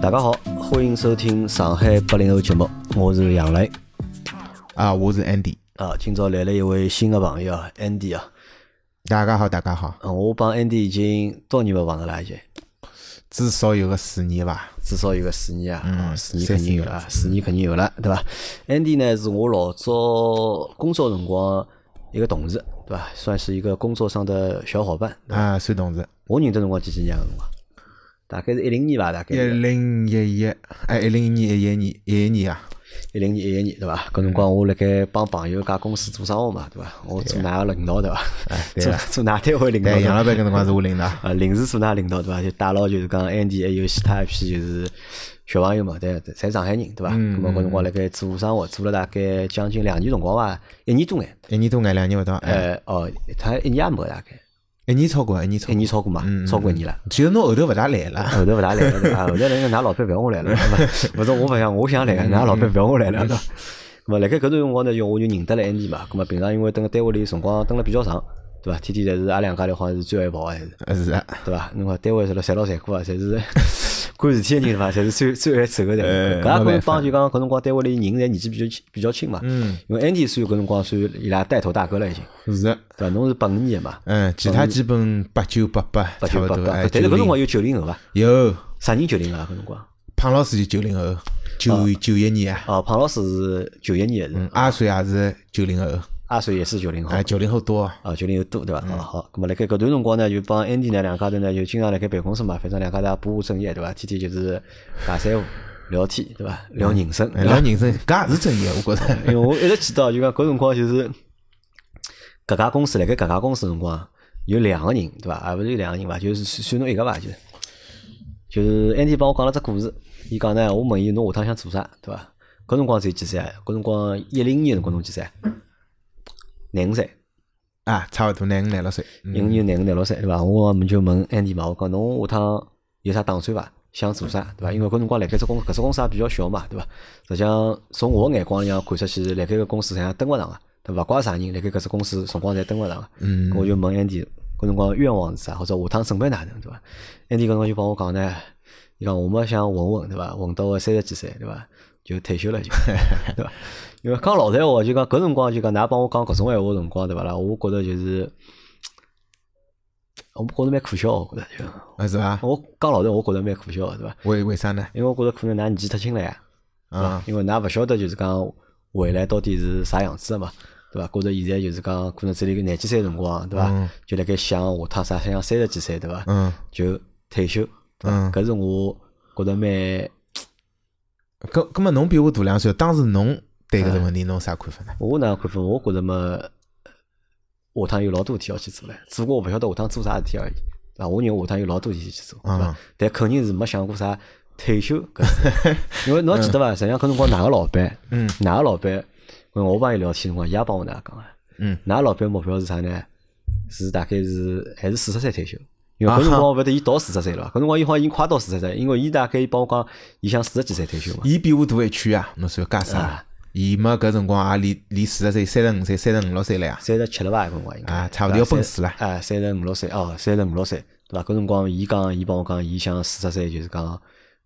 大家好，欢迎收听上海八零后节目，我是杨磊啊，我是 Andy 啊。今朝来了一位新的朋友啊，Andy 啊。大家好，大家好。我帮 Andy 已经多年没碰着了，已经至少有个四年吧，至少有个四年啊，嗯四年肯定有了，四年肯定有了，对吧？Andy 呢是我老早工作辰光一个同事，对吧？算是一个工作上的小伙伴啊，算同事。我认得辰光几几年个辰光？大概是一零年吧，大概。一零一一，哎，一零年一一年一一年啊，一零年一一年对伐？搿辰光我辣盖帮朋友家公司做生活嘛，对伐？我做哪个领导对伐？哎，对 做哪单位领导？杨老板搿辰光是我领导。呃，临时做哪领导对伐？就带牢就是讲 Andy 还有其他一批就是小朋友嘛，对，侪上海人对伐？嗯。咾搿辰光辣盖做生活，做了大概将近两年辰光伐，一年多眼。一年多眼，两年勿到。哎，哦，他一年也没大概。一年超过，一年超，一年超过嘛，超过一年了。其实侬后头勿大来了，后头勿大来了，对伐？后头来了，㑚老板勿要我来了，勿是我勿想，我想来个，㑚老板勿要我来了，对伐？咾，辣盖搿段辰光呢，就我就认得了 Andy 嘛。咾么平常因为蹲辣单位里辰光蹲了比较长，对伐？天天侪是阿两家头好像是最爱跑个还是，是啊，对伐？侬看单位是了，侪老残酷啊，侪是。管事体个人对伐？侪是最最爱走个人。搿也跟帮就讲搿辰光单位里人侪年纪比较轻比较轻嘛。嗯。因为 Andy 属于搿辰光属于伊拉带头大哥了已经。是。对伐？侬是八五年个嘛？嗯，其他基本八九八八。八九八八。但是搿辰光有九零后伐？有。啥人九零后啊？搿辰光？胖老师就九零后，九九一年啊。哦，胖老师是九一年的。阿水也是九零后。阿水也是九零后，哎，九零后多啊，九零后多对伐？哦好，咁么辣盖搿段辰光呢，就帮 Andy 呢两家头呢，就经常辣盖办公室嘛，反正两家头不务正业对伐？天天就是打三胡聊天对伐？聊人生，聊人生，搿也是正业，我觉着。因为我一直记得，就讲搿辰光就是搿家公司辣盖搿家公司辰光有两个人对伐？啊，勿是有两个人伐？就是算侬一个伐？就是就是 Andy 帮我讲了只故事，伊讲呢，我问伊侬下趟想做啥对伐？搿辰光才几岁？搿辰光一零年辰光侬几岁？廿五岁啊，差勿多廿五廿六岁，一五年廿五廿六岁对伐？我们就问 Andy 嘛，我讲侬下趟有啥打算伐？想做啥对伐？因为搿辰光辣盖只公搿只公司也比较小嘛，对伐？实际上从我眼光里向看出去，辣盖搿公司实际上登勿上个，对伐？勿怪啥人，辣盖搿只公司辰光侪登勿上个。嗯，我就问 Andy，搿辰光愿望是啥？或者下趟准备哪能对伐？Andy 搿辰光就帮我讲呢，伊讲我们想混混对伐？混到三十几岁对伐？就退休了就，对伐？因为讲老实话，就讲搿辰光就讲，㑚帮我讲搿种闲话辰光，对伐啦？我觉着就是，我觉着蛮可笑，我觉着就，啊是伐？我讲老实，我觉着蛮可笑，对伐？为为啥呢？因为我觉着可能㑚年纪太轻了呀，啊，因为㑚勿晓得就是讲未来到底是啥样子的嘛，对伐？觉着现在就是讲可能只有个廿几岁辰光，对伐？就辣盖想下趟啥，想三十几岁，对伐？嗯，就退休，嗯，搿是我觉着蛮。搿搿么侬比我大两岁，当时侬对搿个问题侬啥看法呢？我哪看法？我觉着嘛，下趟有老多事体要去做唻，只不过我勿晓得下趟做啥事体而已。啊，我认为下趟有老多事体去做，对伐？但肯定是没想过啥退休搿事。因为侬记得伐？实际上搿辰光哪个老板？嗯，哪个老板？我帮伊聊天辰光，伊也帮我哪讲个？嗯，哪个老板目标是啥呢？是大概是还是四十岁退休？因为搿辰光勿得伊到四十岁了，搿辰光伊好像已经快到四十岁，因为伊大概伊帮我讲，伊想四十几岁退休嘛。伊比我大一圈啊，侬说介啥？伊嘛搿辰光也离离四十岁、三十五岁、三十五六岁了呀。三十七了伐？搿辰光应该。啊，差勿多要奔四了。啊，三十五六岁哦，三十五六岁，对伐？搿辰光伊讲，伊帮我讲，伊想四十岁就是讲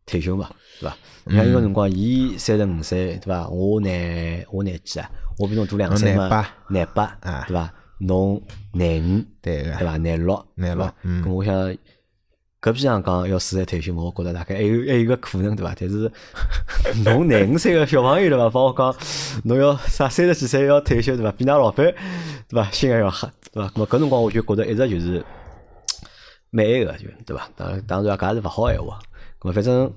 退休嘛，对伐？你看，伊个辰光伊三十五岁，对伐？我廿我廿几啊？我比侬大两岁嘛？廿八，廿八啊，对伐？侬廿五，对对伐？廿六，廿六，嗯，我想搿边上讲要四十退休嘛，我觉着大概还有还有个可能对伐？但是 侬廿五岁个小朋友对伐？帮我讲侬要啥三十几岁要退休对伐？比㑚老板对伐？心还要黑对伐？咾么搿辰光我就觉着一直就是蛮埃个就对伐？当然当然搿也是勿好闲话，咾么反正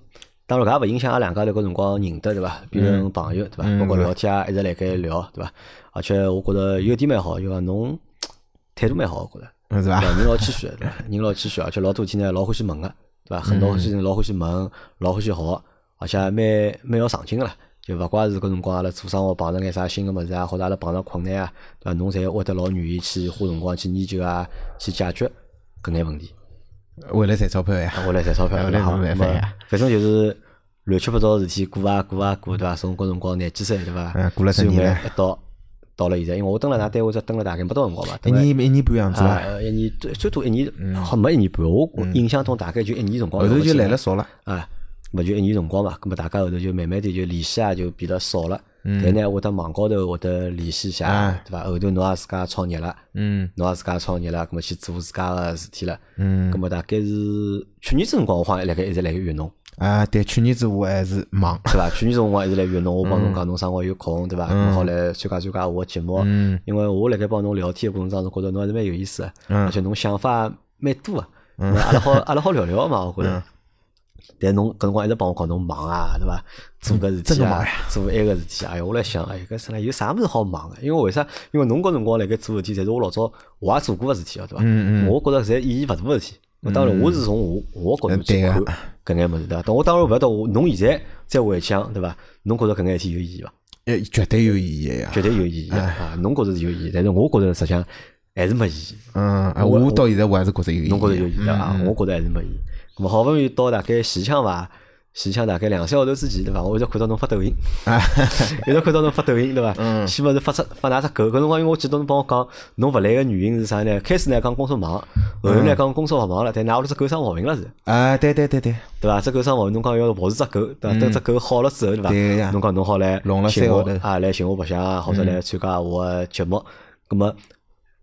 当然搿也勿影响阿两家头搿辰光认得对伐？变成朋友对伐？包括聊天啊，一直辣盖聊对伐？而且我觉着有点蛮好，就讲侬态度蛮好，我觉着，是吧？人老谦虚，对伐？人老谦虚，而且老多事体呢，老欢喜问个，对伐？很多事情老欢喜问，老欢喜学，而且蛮蛮要上进个啦。就勿怪是搿辰光阿拉做生活碰着眼啥新个物事啊，或者阿拉碰着困难啊，对伐？侬侪会得老愿意去花辰光去研究啊，去解决搿眼问题。为了赚钞票呀，为了赚钞票，为了好办法呀。反正就是乱七八糟事体过啊过啊过，对伐？从搿辰光廿几岁，对伐？嗯，过了十年了，一到。到了现在，因为我蹲了那单位只蹲了大概没多辰光吧，一年一年半样子啊，一年最最多一年，好没一年半，我印象中大概就一年辰光。后头就来了少了。啊，么就一年辰光嘛，咁么大家后头就慢慢的就联系啊就变得少了。但呢，会得网高头会得联系一下，对伐？后头侬也自家创业了，嗯。侬也自家创业了，咁么去做自家个事体了。嗯。咁么大概是去年子辰光，我好像辣盖一直辣盖约侬，啊，对，去年子我还是忙，对伐？去年子辰光一直来约侬，我帮侬讲侬生活有空，对伐？咁么好来参加参加我个节目，嗯因为我辣盖帮侬聊天个过程当中，觉着侬还是蛮有意思个，嗯而且侬想法蛮多个，嗯阿拉好阿拉好聊聊嘛，我觉着。但侬搿辰光一直帮我讲侬忙啊，对伐？做搿事体啊做埃个事体啊，哎哟，我来想，哎，搿啥啦？有啥物事好忙个？因为为啥？因为侬搿辰光辣盖做事体，侪是我老早我也做过个事体哦，对伐？嗯嗯我觉着侪意义勿大个事体。当然，我是从我我角度去对看个搿眼物事，对伐？但我当然勿晓得，侬现在再回想，对伐？侬觉着搿眼事体有意义伐？诶，绝对有意义的呀。绝对有意义个啊！侬觉着是有意义，但是我觉着实际上还是没意义。嗯，啊我到现在我还是觉着有意义。侬觉着有意义啊？嗯我觉着还是没意义。咁么好不容易到大概前腔伐？前腔大概两三个号头之前，对伐？我一直看到侬发抖音，一直看到侬发抖音，对伐？嗯先勿是发出发哪只狗？搿辰光因为我记得侬帮我讲，侬勿来个原因是啥呢？开始呢讲工作忙，后头嗯呢讲工作勿忙了，但㑚屋里只狗生毛病了是，啊，对对对对，对伐？只狗生毛病，侬讲要保持只狗，对伐？等只狗好了之后，对伐？嗯对呀侬讲侬好来寻我啊，来寻我白相啊，或者来参加我个节目，葛么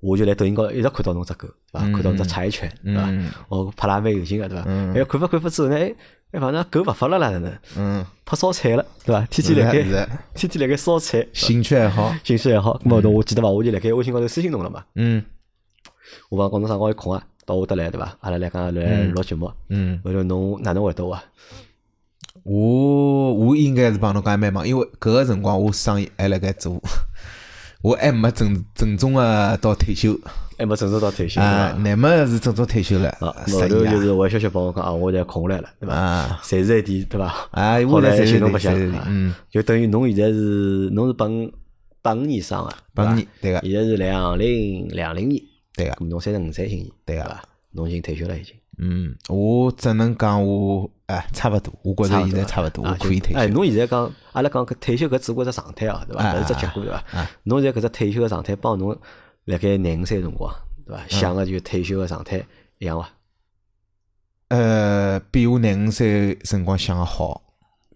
我就来抖音高头一直看到侬只狗，对伐？看到侬只柴犬，对伐？嗯哦，拍了也蛮有劲个，对伐？哎，看发看发之后呢，哎，哎，反正狗勿发了啦，哪能？嗯，拍烧菜了，对伐？天天辣盖，天天辣盖烧菜，兴趣爱好，兴趣爱好。咁么后头我记得伐？我就辣盖微信高头私信侬了嘛，嗯我讲讲侬啥辰光有空啊？到我搭来，对伐？阿拉来讲来录节目。嗯，后头侬哪能回答我啊？我我应该是帮侬讲还蛮忙，因为搿个辰光我生意还辣盖做，我还没正正宗个到退休还没正式到退休对啊，伐？乃末是正式退休了啊，，后头十一啊就是回消息帮我讲啊，我现在空下来了，对伐？啊随时一点，对伐？啊，后来我在寻侬白相在，啊嗯，就等于侬现在是侬是八五八五年生个，八五年对个现在是两零两零年，对个，侬三十五岁今年，对个伐？侬已经退休了已经。嗯，我只能讲我哎差勿多，我觉着现在差勿多，啊我可以退休哎，休。侬现在讲，阿拉讲搿退休搿只不过只状态哦，对伐？啊勿是只结果，对伐啊？侬现在搿只退休个状态，帮侬辣盖廿五岁辰光，对伐？想个就退休个状态一样伐？呃，比我廿五岁辰光想个好，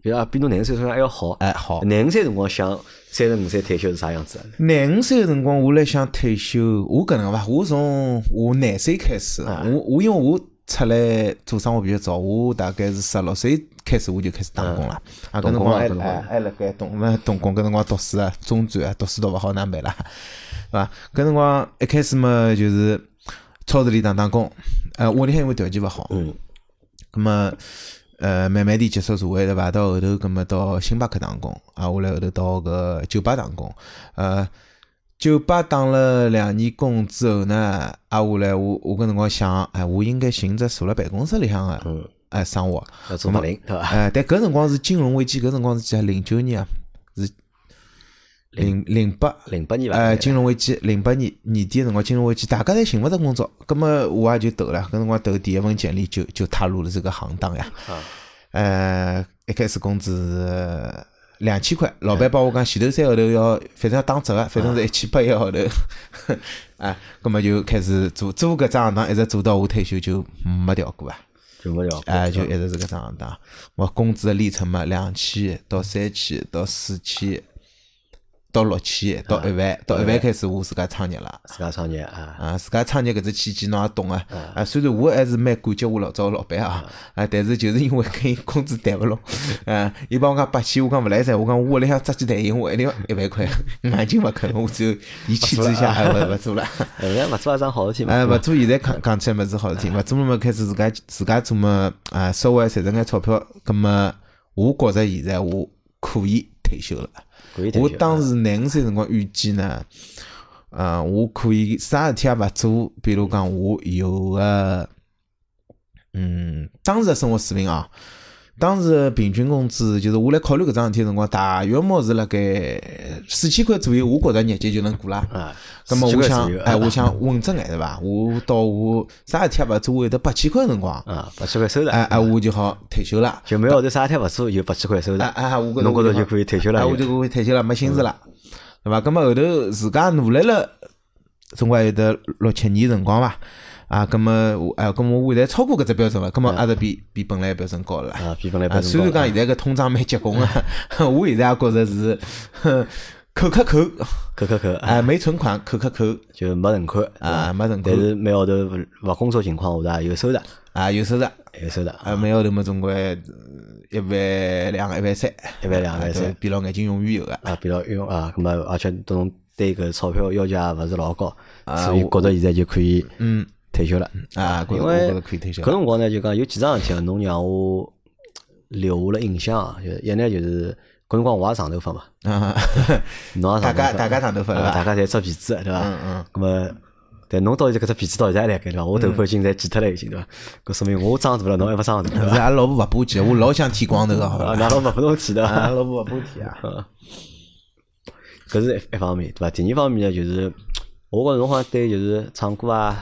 比如啊，比侬廿五岁辰光还要好。哎好。廿五岁辰光想三十五岁退休是啥样子啊？廿五岁个辰光，我来想退休，我搿能伐？我从我廿岁开始，啊我我因为我出来做生活比较早，我大概是十六岁开始我就开始打工了。啊，搿辰光还还还辣盖东那东工搿辰光读书啊，中专啊，读书读勿好哪办啦？是伐？搿辰光一开始嘛，就是超市里打打工，呃，屋里向因为条件勿好，嗯，葛么，呃，慢慢地接触社会对伐？到后头，葛么到星巴克打工，啊，后来后头到搿酒吧打工，呃，酒吧打了两年工之后呢，啊，下来我我搿辰光想，哎，我应该寻只坐辣办公室里向个，嗯，哎，生活，要做白领，对伐？哎，但搿辰光是金融危机，搿辰光是几啊？零九年啊，是零零八。零八年伐？呃，金融危机，零八年年底个辰光，金融危机，大家侪寻勿着工作，葛么我也就投了，搿辰光投第一份简历就就踏入了这个行当呀。啊，呃，一开始工资是两千块，老板帮我讲前头三个号头要，反正要打折个，反正是一千八一个号头。啊，葛么就开始做做搿只行当，一直做到我退休就没调过啊。就没了。哎，就一直是搿只行当。我工资的里程嘛，两千到三千到四千到六千到一万，到一万开始我自家创业了。自家创业啊，啊，自家创业搿只契机侬也懂啊。啊，虽然我还是蛮感激我老早个老板啊，啊，但是就是因为跟伊工资谈勿拢，啊，伊帮我讲八千，我讲勿来噻，我讲我屋里向只鸡蛋银，我一定要一万块，眼睛勿看，我只有伊签字一下，哎，勿勿做了。哎，勿做也桩好事体嘛。哎，勿做现在讲讲起来么是好事体，勿做了么开始自家自家做么啊，稍微赚着眼钞票，葛么我觉着现在我可以退休了。我当时廿五岁辰光预计呢，嗯，我可以啥事体也勿做，比如讲我有个，嗯，当时的生活水平啊，当时的平均工资就是我来考虑搿桩事体的辰光，大约莫是辣盖四千块左右，我觉着日脚就能过啦。啊，咁么40我想哎，我想稳着眼对伐？我到我啥事体也勿做，我有得八千块辰光，啊，八千块收入，哎哎，我就好退休了。就每个号头啥事体勿做，有八千块收入哎，哎，我觉着侬觉着就可以退休了哎，我就可以退休了，没心思了，对伐？咁么后头自家努力了，总归有得六七年辰光伐。啊，葛么我哎，葛么我现在超过搿只标准了，葛么还是比比本来标准高了啦。啊，比本来啊，标准高虽然讲现在搿通胀蛮结棍啊，我现在也觉着是哼扣扣扣，扣扣扣，哎，没存款扣扣扣就没存款啊，没存款但是每号头勿勿工作情况下有收入，啊，有收入有收入啊，每号头么总归呃一万两、一万三，一万两啊都万三闭牢眼睛永远有个。啊，闭牢用啊，咁么而且侬对搿钞票要求也勿是老高，啊所以觉着现在就可以嗯退休了。啊，觉因为搿。辰光呢，就讲有几桩事体啊，侬让我留下了印象啊。就是一呢，就是搿辰光我也长头发嘛，啊，侬也长头发，大家大家长头发对伐啊大家侪扎辫子，对伐？嗯嗯。咁么，但侬到现在搿只辫子到现在还辣盖对伐？我头发已经侪剪脱了已经对伐？搿说明我长大了，侬还勿长大对伐？是阿拉老婆勿拨剃，我老想剃光头个，好啊，伐？㑚老婆勿侬剃的。啊，老婆勿把剃啊。搿是一一方面，对伐？第二方面呢，就是我觉着侬好像对就是唱歌啊，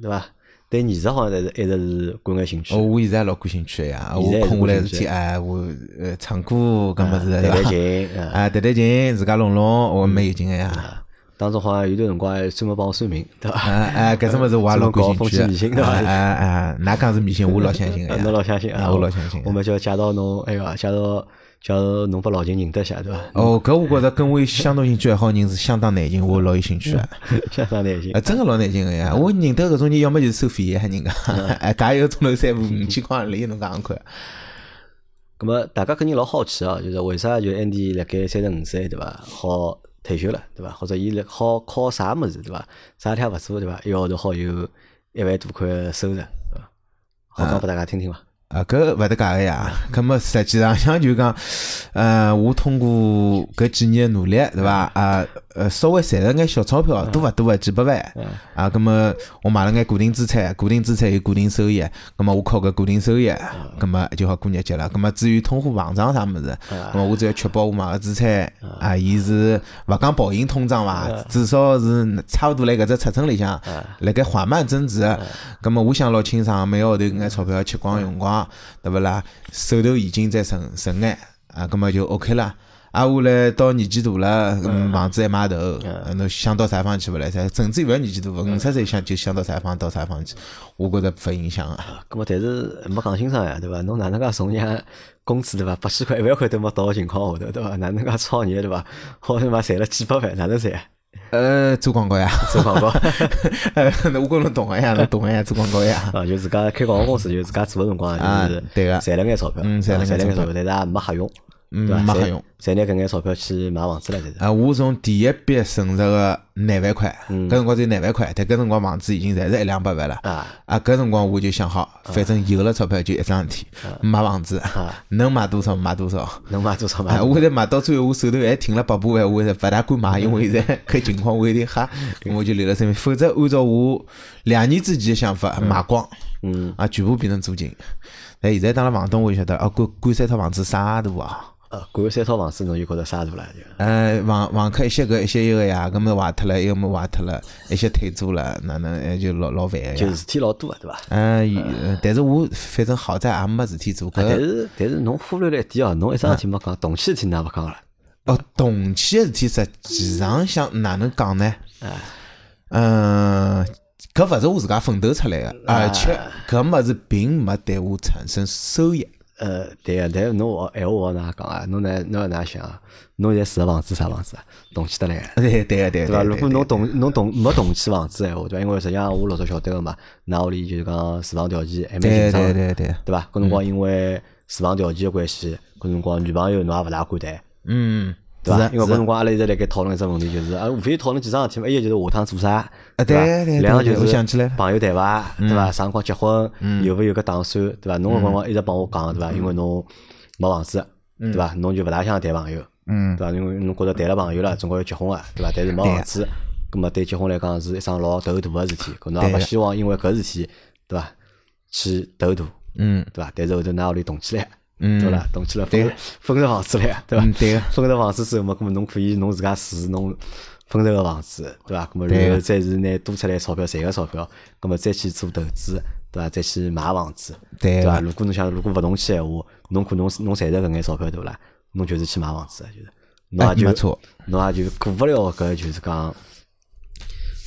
对伐？对艺术好像侪是一直是感眼兴趣哦，。我现在老感兴趣个呀，我空下来感兴趣事体，哎，我呃唱歌搿么是弹弹对伐？琴，啊，啊，弹弹琴，自家弄弄，我蛮有劲个呀。当中好像有段辰光还专门帮我算命，对伐？啊哎，搿种物事我也老感兴趣 迷信个。对伐哎哎哎，㑚讲是迷信，我老相信个 啊呀。侬老相信啊？我老相信个。我们就要介绍侬，哎呀，介绍介绍侬拨老秦认得一下，对伐？哦，搿我觉着跟我相同兴趣爱好人是相当难寻，我老有兴趣个。相当难寻啊，。真个老难寻个呀！我认得搿种人，要么就是收费个人家，哎，搿一个钟头三五五千块钿，侬讲讲看。咁么大家肯定老好奇啊，就是为啥就 Andy 辣盖三十五岁对伐，好退休了对伐？或者伊辣好靠啥物事对伐？啥事体也勿做对伐？一个号头好有一万多块收入对伐？好讲拨大家听听伐？啊，搿勿得假个呀。葛么实际上像就讲，呃，我通过搿几年的努力，对伐？啊，呃，稍微赚了眼小钞票，多勿多啊？几百万。啊，葛么我买了眼固定资产，固定资产有固定收益，葛么我靠搿固定收益，葛么就好过日脚了。葛么至于通货膨胀啥物事，葛么我只要确保我买个资产啊，伊是勿讲跑赢通胀伐，至少是差勿多辣搿只尺寸里向，辣盖缓慢增值。葛么我想老清爽，每个号头搿眼钞票吃光用光，对勿啦？手头现金再存存眼，啊，葛么就 OK 了。啊，下来到年纪大了，嗯房子一买头，呃侬想到啥地方去勿来噻？甚至勿要年纪大，五十岁想就想到啥地方到啥地方去，我觉着勿影响啊。咁么但是没讲清爽呀，对伐？侬哪能介从人工资对伐？八千块、一万块都没到个情况下头，对伐？哪能介创业对伐？好他妈赚了几百万，哪能赚？呃，做广告呀，做广告 呃，我觉侬懂个呀，侬懂个呀，做广告呀。啊，就自家开广告公司，就自家做个辰光，啊就是对个赚了眼钞票，嗯赚了眼钞票赚了眼钞票，但是也没瞎用，嗯对伐？没瞎用，赚拿搿眼钞票去买房子了，侪是。啊，我从第一笔存入个廿万块，搿辰光只有廿万块，但搿辰光房子已经侪是一两百万了。啊啊，搿辰光我就想好，反正有了钞票就一桩事体，买房子，能买多少买多少。能买多少买啊，我现在买到最后，我手头还停了八百万，我现在勿大敢买，因为现在搿情况我有点吓，我就留了身边。否则按照我两年之前的想法，买光，嗯，啊，全部变成租金。但现在当了房东，我就晓得，哦，管管三套房子啥大啊？呃，管三套房子侬就觉着啥大了就。呃，房房客一些个一些一个呀，搿么坏脱了，一个么坏脱了，一些退租了，哪能还就老老烦个呀？就事体老多个，对伐？嗯，呃但是我反正好在也没事体做，啊但是但是侬忽略了一点哦，侬一桩事体没讲，动迁事体哪勿讲了？哦，动迁个事体实际上想哪能讲呢？嗯，搿勿是我自家奋斗出来个，而且搿物事并没对我产生收益。呃，对个，但是侬话闲话我哪讲啊？侬呢侬要哪想啊？侬现在住个房子啥房子啊？动迁得来。对对个对对伐？如果侬动侬动没动迁房子闲话，对伐？因为实际上我老早晓得个嘛，㑚屋里就是讲住房条件还蛮紧张的，对对对，对伐？搿辰光因为住房条件个关系，搿辰光女朋友侬也勿大敢谈，嗯，对伐？因为搿辰光阿拉一直辣盖讨论一只问题，就是啊，无非讨论几桩事体嘛，一个就是下趟做啥？对对对对两个就是想起来朋友谈伐，对伐？啥辰光结婚，有勿有搿打算，对伐？侬搿辰光一直帮我讲，对伐？因为侬没房子，对伐？侬就勿大想谈朋友，嗯对伐？因为侬觉着谈了朋友了，总归要结婚个，对伐？但是没房子，葛末对结婚来讲是一桩老头大个事体，搿侬也勿希望因为搿事体，对伐？去头大，嗯对伐？但是后头㑚屋里动起来，嗯对勿啦？动起来分分着房子了呀，对伐嗯？对个分着房子之后嘛，葛末侬可以侬自家住侬分着个房子，对伐？葛末然后再是拿多出来钞票，赚个钞票，葛末再去做投资，对伐？再去买房子，对对伐？如果侬想，如果勿动迁闲话，侬可能侬赚着搿眼钞票，对勿啦？侬就是去买房子，就是侬哎也就没错侬也就过勿了搿就是讲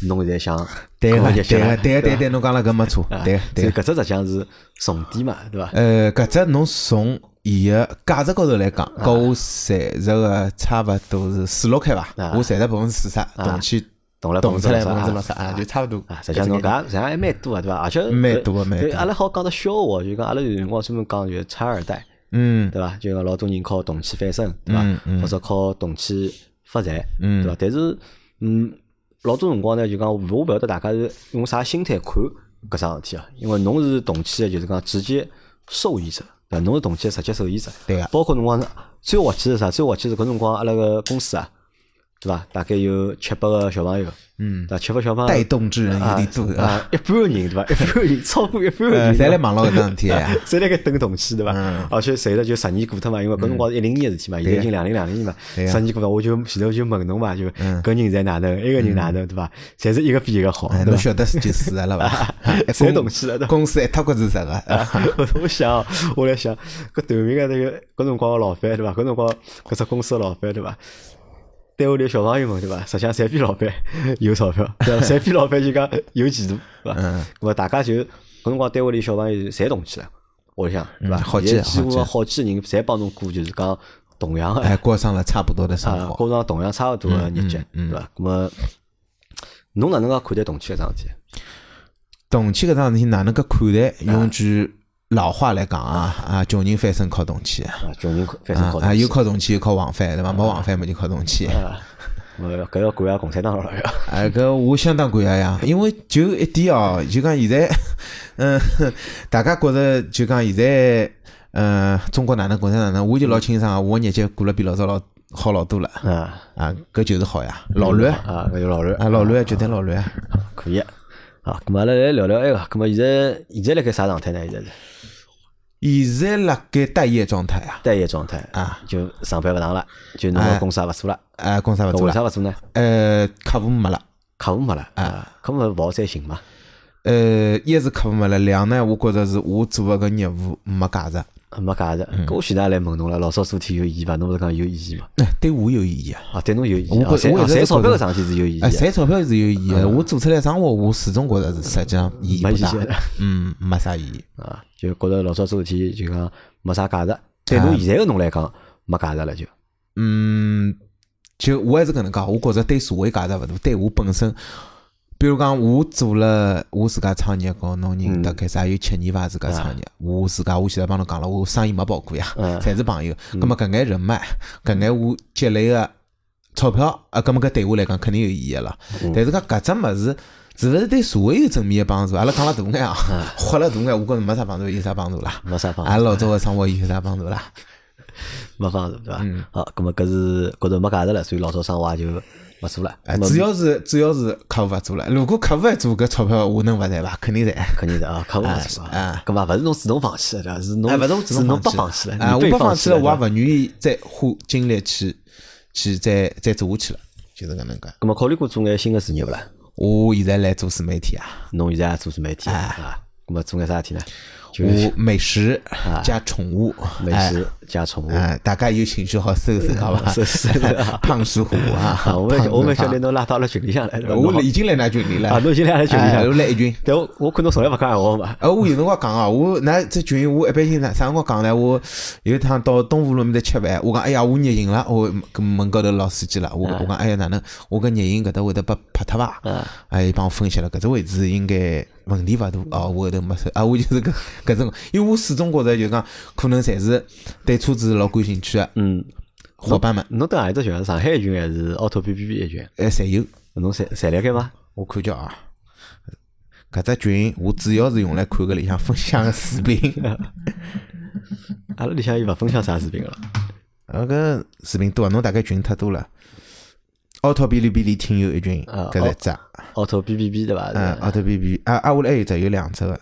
侬现在想 对个，对个，对个，对对，侬讲了搿没错，对个对个。搿只实际上是重点嘛，对伐？呃，搿只侬从伊个价值高头来讲，跟我赚着个差勿多是四六开伐？啊我赚着百分之四十，动去动了动出来百分之百六十啊，就差勿多啊，。实际上侬搿实际上还蛮多个，对伐？而且蛮多个蛮多对阿拉好讲到笑话，就讲阿拉有辰光专门讲就是拆二代，嗯对伐？就讲老多人靠动气翻身，对伐或者靠动气发财，嗯对伐？但是，嗯，老多辰光呢，就讲我勿晓得大家是用啥心态看搿桩事体啊？因为侬是动迁的，就是讲直接受益者，对伐？侬是动迁的直接受益者，对啊包括辰光最滑稽是啥？最滑稽是搿辰光阿拉个公司啊，对伐？大概有七八个小朋友，嗯，对伐？七八小朋友带动之人有点多啊。啊，一半人对伐？一半人 超过一半人，侪来忙牢搿桩事体呀。侪辣盖等动气对伐嗯？而且随着就十年过脱嘛，因为搿辰光是一零年个事体嘛，现在已经两零两零年嘛，十年过脱，我就前头就问侬嘛，就嗯搿人在哪能，埃个人哪能对伐？侪是一个比一个好？侬晓得是就是的了伐？侪动起来的公司一塌糊涂实个。我我想，我来想，搿头面个那个搿辰光个老板对伐？搿辰光搿只公司个老板对伐？单位里小朋友们对伐？实际上侪比老板有钞票，对伐？侪比老板就讲有前途，对伐？嗯咾么大家就搿辰光单位里小朋友侪动起来，我想对伐？嗯好几乎记好几个人侪帮侬过，就是讲同样个哎，过上了差不多的生啊，活。过上同样差勿多的日脚，对伐？咾么侬哪能介看待动迁搿桩事体？动迁搿桩事体哪能介看待？用句老话来讲啊，啊，穷人翻身靠动气，啊，穷人反正啊啊，靠动气有靠动气，有靠往返，对伐？没往返么就靠动气。啊，咾搿要感谢共产党了要。啊，搿我相当感谢呀，因为就一点哦，就讲现在，嗯，大家觉着就讲现在，嗯，中国哪能，共产党哪能，我就老清爽啊，我日脚过了比老早老好老多了啊，啊，搿就是好呀，老乱啊，搿就老乱啊，老乱绝对老乱。可以啊。咁阿拉来聊聊埃个，咁么现在现在辣盖啥状态呢？现在是现在辣盖待业状态啊，待业状态啊，就上班勿上了，就侬个公司也勿做了，啊，公司勿做了，为啥勿做呢？呃，客户没了。客户没了啊，客户勿好再寻嘛，呃，一是客户没了，两呢，我觉着是我做个搿业务没价值，没价值。搿我现在来问侬了，老早做体有意义伐？侬勿是讲有意义嘛？哎，对我有意义啊。啊，对侬有意义我啊，赚赚钞票觉得搿桩事体是有意义赚钞票是有意义的，我做出来生活，我始终觉着是实际上意义不大 嗯，没啥意义。啊，就觉着老早做事体就讲没啥价值，对侬现在个侬来讲没价值了就。嗯，就我还是搿能讲，我觉着对社会价值勿大，对我本身，比如讲我做了我自家创业，搞侬认得开始也有七年伐？自家创业，我自家我现在帮侬讲了，我生意没跑过呀，嗯侪是朋友。葛么搿眼人脉，搿眼我积累个钞票，啊，葛末搿对我来讲肯定有意义了。但是讲搿只物事。是勿是对社会有正面的帮助？阿拉讲了大眼啊，豁了大眼，我觉着没啥帮助，有啥帮助啦？没啥帮助阿拉老早个生活有啥帮助啦？没帮助对伐？嗯好，咁么搿是觉着没价值了，所以老早生活也就勿做了。哎，主要是主要是客户勿做了。如果客户还做，搿钞票我能勿赚伐？肯定赚。肯定赚啊，客户勿做哎啊，搿嘛勿是侬主动放弃的，对伐？是侬哎，勿是是侬不放放弃了，啊，我不放弃了，我也勿愿意再花精力去去再再做下去了，就是搿能介。搿么考虑过做眼新的事业勿啦？我现在来做自媒体啊，侬现在也做自媒体哎啊？搿么做眼啥事体呢？就我美食加宠物，美哎食加宠物。啊，大家有兴趣好搜搜，好伐？搜搜胖石虎啊啊，，我我们晓子胖得侬拉到了群里向来，对伐我已经来㑚群里了啊，侬已经来阿拉群里哎向我来一群。但我我看侬从来勿讲闲话嘛。呃，我有辰光讲啊，我那这群我一般性啥啥辰光讲呢？我有一趟到东湖路面搭吃饭，我讲哎呀，我热行了，我跟门高头老司机了，我我讲哎呀哪能，我跟热行搿搭会得被拍脱伐？啊哎，伊帮我分析了，搿只位置应该问题勿大哦，我后头没收啊，我就是搿搿种，因为我始终觉着就讲可能侪是对车子老感兴趣的嗯，伙伴们，侬等何里只群？上海一群还是凹凸 B B B 一群？哎，侪有。侬侪侪辣盖吗？我看叫啊，搿只群我主要是用来看搿里向分享个视频，阿拉里向又勿分享啥视频了。呃，搿视频多啊，侬大概群太多了。奥拓哔哩哔哩听友一群，啊搿只，凹凸 B B B 对伐？嗯，奥拓哔哔啊啊，我来还有只有两只个，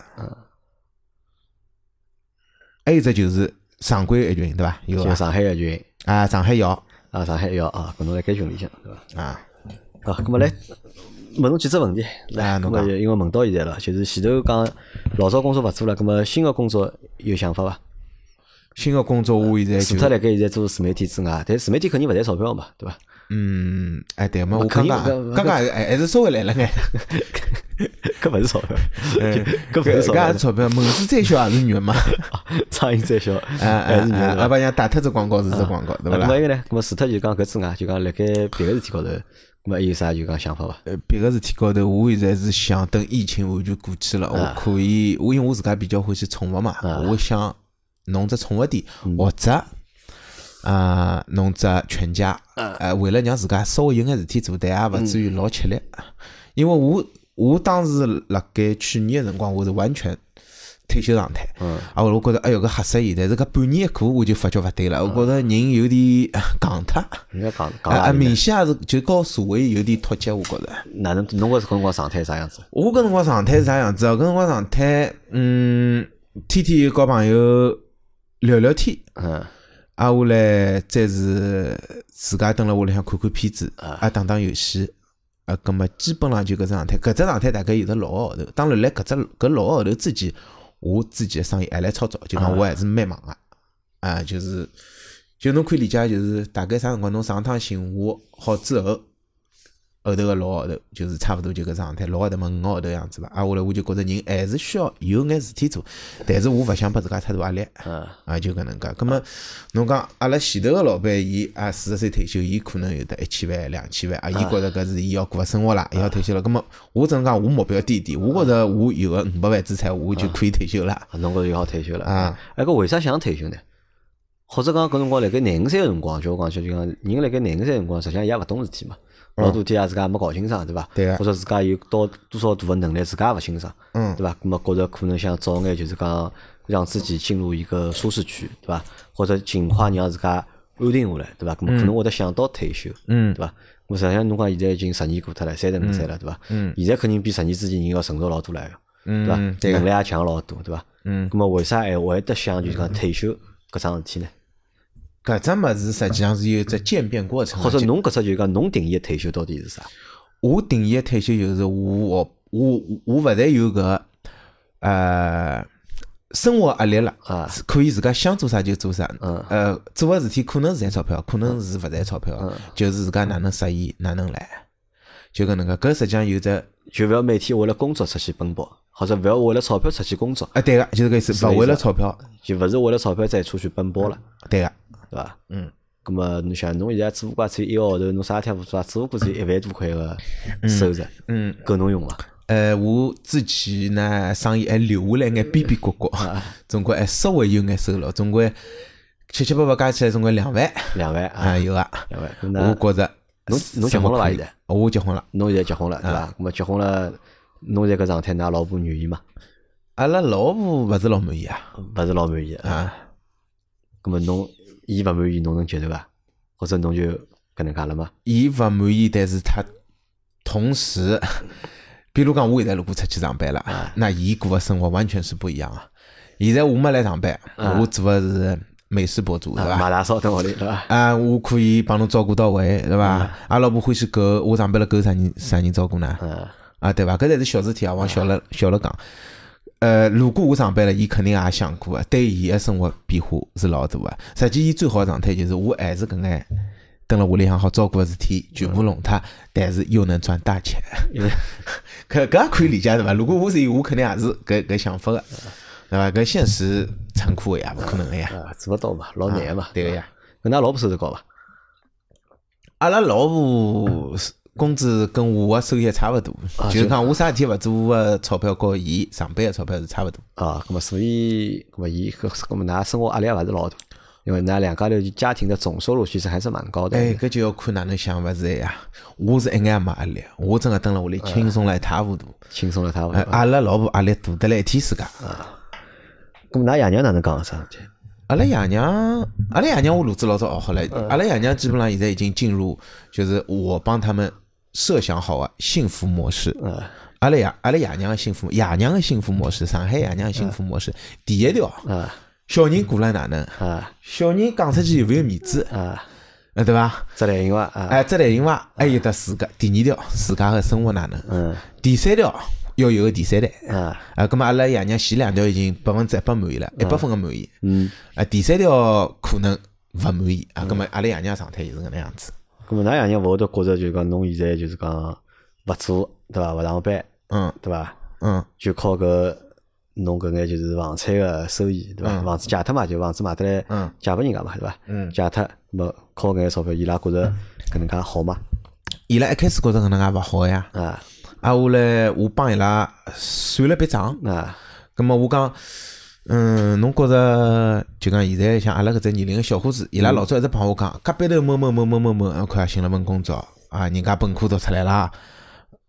还有一只就是常规一群对伐？有啊，上海一群啊，上海摇啊，上海一要啊，搿侬辣该群里向对伐？啊，啊，咁么来问侬几只问题，来，咁么因为问到现在了，就是前头讲老早工作勿做了，咁么新个工作有想法伐？新个工作我现在除脱辣盖现在做自媒体之外，但自媒体肯定勿赚钞票嘛，对伐？嗯，哎对嘛，我肯刚定刚刚刚还还是稍微来了眼，搿勿是钞票，搿勿是钞票搿也是，钞票，门子再小也是肉嘛，苍蝇再小哎还是哎哎，肉老板娘打脱只广告是只广告，对伐？一个呢，咾么除脱就讲搿之外，就讲辣盖别个事体高头，那么还有啥就讲想法伐？呃，别个事体高头，我现在是想等疫情完全过去了，我可以，我因为我自家比较欢喜宠物嘛，我想弄只宠物店，或者啊弄只全家，呃，为了让自家稍微有眼事体做，但也勿至于老吃力，因为我我当时辣盖去年个辰光，我是完全。退休状态，嗯啊，我觉着哎哟，搿吓死伊！但是搿半年一过，我就发觉勿对了，我觉着人有点戆脱，人家戆戆啊明显也是就和社会有点脱节，我觉着。哪能侬搿辰光状态啥样子？我搿辰光状态是啥样子啊？搿辰光状态，嗯，天天和朋友聊聊天，嗯啊，下来再是自家蹲辣屋里向看看片子，啊，打打游戏，啊，葛么基本上就搿只状态。搿只状态大概有得六个号头。当然，辣搿只搿六个号头之前，我自己的生意还来操作，就讲我还是蛮忙个，啊，就是就侬可以理解，就是大概啥辰光侬上趟寻我好之后。后头个六个号头，就是差勿多就搿状态，六个号头嘛，五个号头样子吧。啊，下来我就觉着人还是需要有眼事体做，但是我勿想拨自家太大压力。嗯啊，就搿能介。葛末侬讲阿拉前头个老板，伊啊四十岁退休，伊可能有得一千万、两千万啊，伊觉着搿是伊要过个生活啦，伊要退休了。葛末我只能讲，我目标低点，我觉着我有个五百万资产，我就可以退休了。侬搿就好退休了啊！哎，搿为啥想退休呢？或者讲搿辰光辣盖廿五岁个辰光，就我讲起就讲人辣盖廿五岁个辰光，实际上也勿懂事体嘛，老多事体也自家没搞清爽，对伐？对啊或者自家有到多少大个能力，自家也勿清爽，嗯对伐？葛末觉着可能想早眼就是讲让自己进入一个舒适区，对伐？或者尽快让自家安定下来，对伐？葛末可能会得想到退休，嗯对伐？我实际上侬讲现在已经十年过脱了，三十五岁了，对伐？嗯现在肯定比十年之前人要成熟老多了，对伐？嗯，对个，能力也强老多，对伐？嗯，那么为啥还会得想就是讲退休搿桩事体呢？搿只物事实际上是有一只渐变过程。或者侬搿只就是讲侬定义的退休到底是啥？我定义的退休就是我我我勿再有搿呃生活压力了啊，可以自家想做啥就做啥。嗯呃，做个事体可能是赚钞票，可能是勿赚钞票，就是自家哪能适意哪能来，就搿能介。搿实际上有只就勿要每天为了工作出去奔波，或者勿要为了钞票出去工作，啊，对个，就是搿意思，勿为了钞票，就勿是为了钞票再出去奔波了，对个，对伐？嗯。咁么侬想，侬现在只不过只有一个号头，侬啥事体也勿做啊，只不过只有一万多块个收入，嗯，够侬用伐？呃，我之前呢生意还留下来眼边边角角，总归还稍微有眼收入，总归七七八八加起来总归两万两万啊，啊，有啊。两万。咁我那觉着侬侬结婚了伐？现在？我结婚了。侬现在结婚了，对啊伐？咁么结婚了，侬现在搿状态，㑚老婆愿意吗？阿拉老婆勿是老满意啊勿是老满意啊。啊！咁么侬伊勿满意，侬能接受伐？或者侬就搿能介了吗？伊勿满意，但是他同时，比如讲，我现在如果出去上班了，那伊过的生活完全是不一样啊。现在我没来上班，我做的是美食博主，对伐？买大烧等屋里，对伐？啊，我可以帮侬照顾到位，对伐？阿拉老婆欢喜狗，我上班了狗啥人啥人照顾呢？嗯，啊，对伐？搿才是小事体啊，往小了小了讲。呃，如果我上班了，伊肯定也想过啊，对伊个生活变化是老大个。实际伊最好个状态就是我还是搿眼蹲辣屋里向好照顾个事体全部弄脱，但是又能赚大钱。搿搿也可以理解对伐？如果我是伊，我肯定也是搿搿想法个，对伐？搿现实残酷个呀，勿可能个呀，啊，做勿到嘛，老难嘛。对个呀。搿㑚老婆收入高伐？阿拉老婆工资跟我个收入差勿多，就是讲我啥事体勿做个钞票，和伊上班个钞票是差勿多。啊，咁么所以，咁么伊搿咁么㑚生活压力也勿是老大，因为㑚两家头家庭的总收入其实还是蛮高的。哎，搿就要看哪能想勿是哎呀。我是一眼也没压力，我真个蹲辣屋里轻松了一塌糊涂。轻松了一塌糊涂。阿拉老婆压力大得来一天世界。咁么㑚爷娘哪能讲个啥事体？阿拉爷娘，阿拉爷娘我路子老早学好了，阿拉爷娘基本上现在已经进入，就是我帮他们设想好的幸福模式。嗯阿拉爷阿拉爷娘的幸福，爷娘的幸福模式，上海爷娘的幸福模式，第一条，啊小人过了哪能？啊小人讲出去有没有面子？啊，呃，对伐？只来行伐？啊，哎，这类型伐，还有得自家第二条，自家的生活哪能？嗯第三条，要有个第三代。啊，啊，咁么阿拉爷娘前两条已经百分之一百满意了，一百分个满意。嗯，啊，第三条可能勿满意啊，咁么阿拉爷娘状态就是搿能样子。咁么㑚爷娘勿会得觉着就是讲侬现在就是讲勿做对伐？勿上班嗯对伐？嗯就靠搿侬搿眼就是房产个收益对伐？嗯房子借脱嘛，就房子卖得来嗯借拨人家嘛，对伐？嗯，借脱，么靠搿眼钞票，伊拉觉着搿能介好嘛？伊拉一开始觉着搿能介勿好呀，啊啊，我来我帮伊拉算了笔账，啊咁么我讲，嗯，侬觉着就讲现在像阿拉搿只年龄个小伙子，伊拉老早一直帮我讲，隔壁头某某某某某某，啊，看寻了份工作啊，人家本科读出来啦，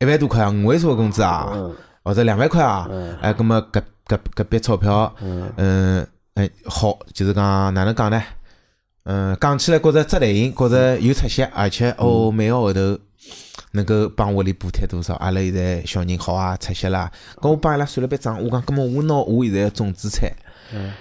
一万多块啊，五位数个工资啊，嗯。或者两万块啊，哎，咁么搿搿搿笔钞票，嗯。嗯，哎，好，就是讲哪能讲呢？嗯，讲起来觉着扎类型，觉着有出息，而且哦，每个号头能够帮屋里补贴多少？阿拉现在小人好啊，出息啦。咁我帮伊拉算了笔账，我讲，咁么我拿我现在个总资产，嗯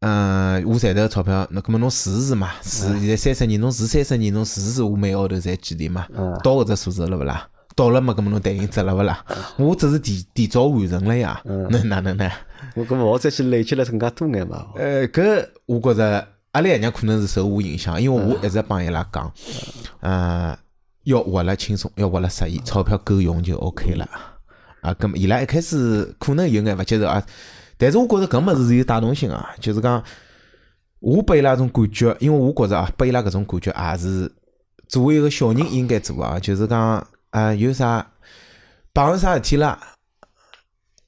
嗯，我赚头个钞票，那咁么侬试试嘛？试现在三十年，侬试三十年，侬试试我每个号头赚几钿嘛？嗯到搿只数字了勿啦？到了嘛，搿么侬对应值了勿啦？我只是提提早完成了呀，那 哪能呢？我搿么我再去累积了更加多眼嘛？呃，搿我觉着阿拉爷娘可能是受我影响，因为我一直帮伊拉讲，呃，要活了轻松，要活了适意，钞票够用就 OK 了。啊，咁么伊拉一开始可能有眼勿接受啊，但是我觉着搿物事是有带动性啊，就是讲我拨伊拉种感觉，因为我觉着啊，拨伊拉搿种感觉也是作为一个小人应该做啊，就是讲啊，有啥碰着啥事体啦。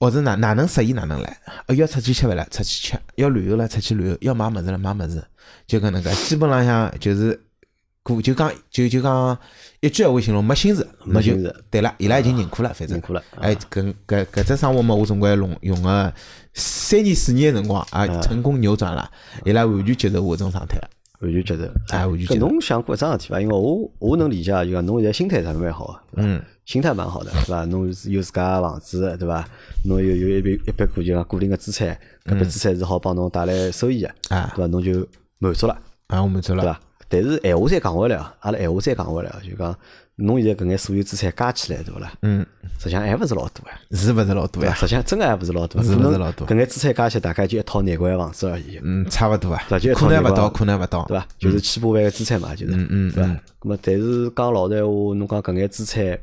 或者哪哪能适意哪能来，呃要出去吃饭了，出去吃；要旅游了，出去旅游；要买物事了，买物事。就搿能介，基本浪向就是过就讲就就讲一句闲话形容，没心思，那就没心事对了。伊拉已经认可了，反正认可了哎，搿搿搿只生活嘛，我总归用用个三年四年个辰光啊，成功扭转了，伊拉完全接受我搿种状态了。完全接受。哎完全接受搿侬想过一桩事体伐？因为我我能理解啊，就讲侬现在心态上蛮好个，嗯，心态蛮好的，对伐？侬有自家个房子，对伐？侬有有一笔一笔股就讲固定个资产，搿笔资产是好帮侬带来收益个，啊对伐？侬就满足了，啊，我满足了。对伐？但是闲话再讲回来啊，阿拉闲话再讲回来啊，就讲侬现在搿眼所有资产加起来，对勿啦？嗯，实际上还勿是老多呀。是勿是老多？呀？实际上真个还勿是老多，是勿是老多搿眼资产加起来大概就一套难关房子而已。嗯，差勿多啊对就一，可能勿到，可能勿到。对伐？就是千把万个资产嘛，就是，嗯嗯对伐？咁么，但是讲老实闲话，侬讲搿眼资产，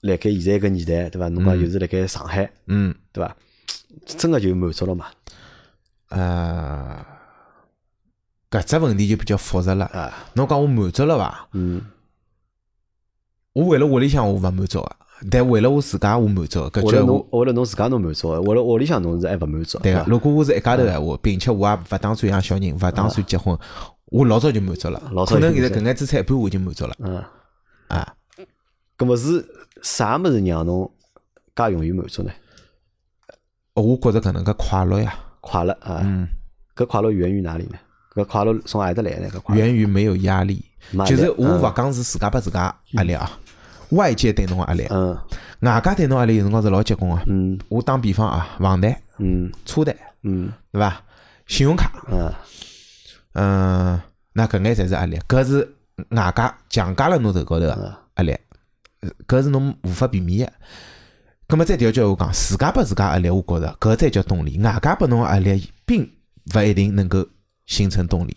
辣盖现在搿年代，对伐？侬讲又是辣盖上海，嗯，对伐？真个就满足了嘛？呃，搿只问题就比较复杂了。啊，侬讲我满足了伐？嗯，我为了屋里向我勿满足个，但为了我自家我满足个。搿句为了侬我，为了侬自家侬满足，为了屋里向侬是还勿满足，对个伐。？如果我是一家头闲话，并且我也勿打算养小人，勿打算结婚，我老早就满足了老。早可能就现在搿眼资产一半我已经满足了嗯，啊。搿么是啥物事让侬介容易满足呢？我觉着搿能介快乐呀，快乐啊，嗯，搿快乐源于哪里呢？搿快乐从何里搭来呢？搿快乐源于没有压力。就是我勿讲是自家拨自家压力啊，外界对侬个压力，嗯外界对侬压力有辰光是老结棍个。嗯我打比方啊，房贷、嗯车贷，嗯对伐？信用卡，嗯嗯，那搿眼侪是压力，搿是外界强加了侬头高头个压力，呃搿是侬无法避免个。葛末再调句闲话讲，自家拨自家压力，我觉着搿才叫动力。外界拨侬个压力，并勿一定能够形成动力。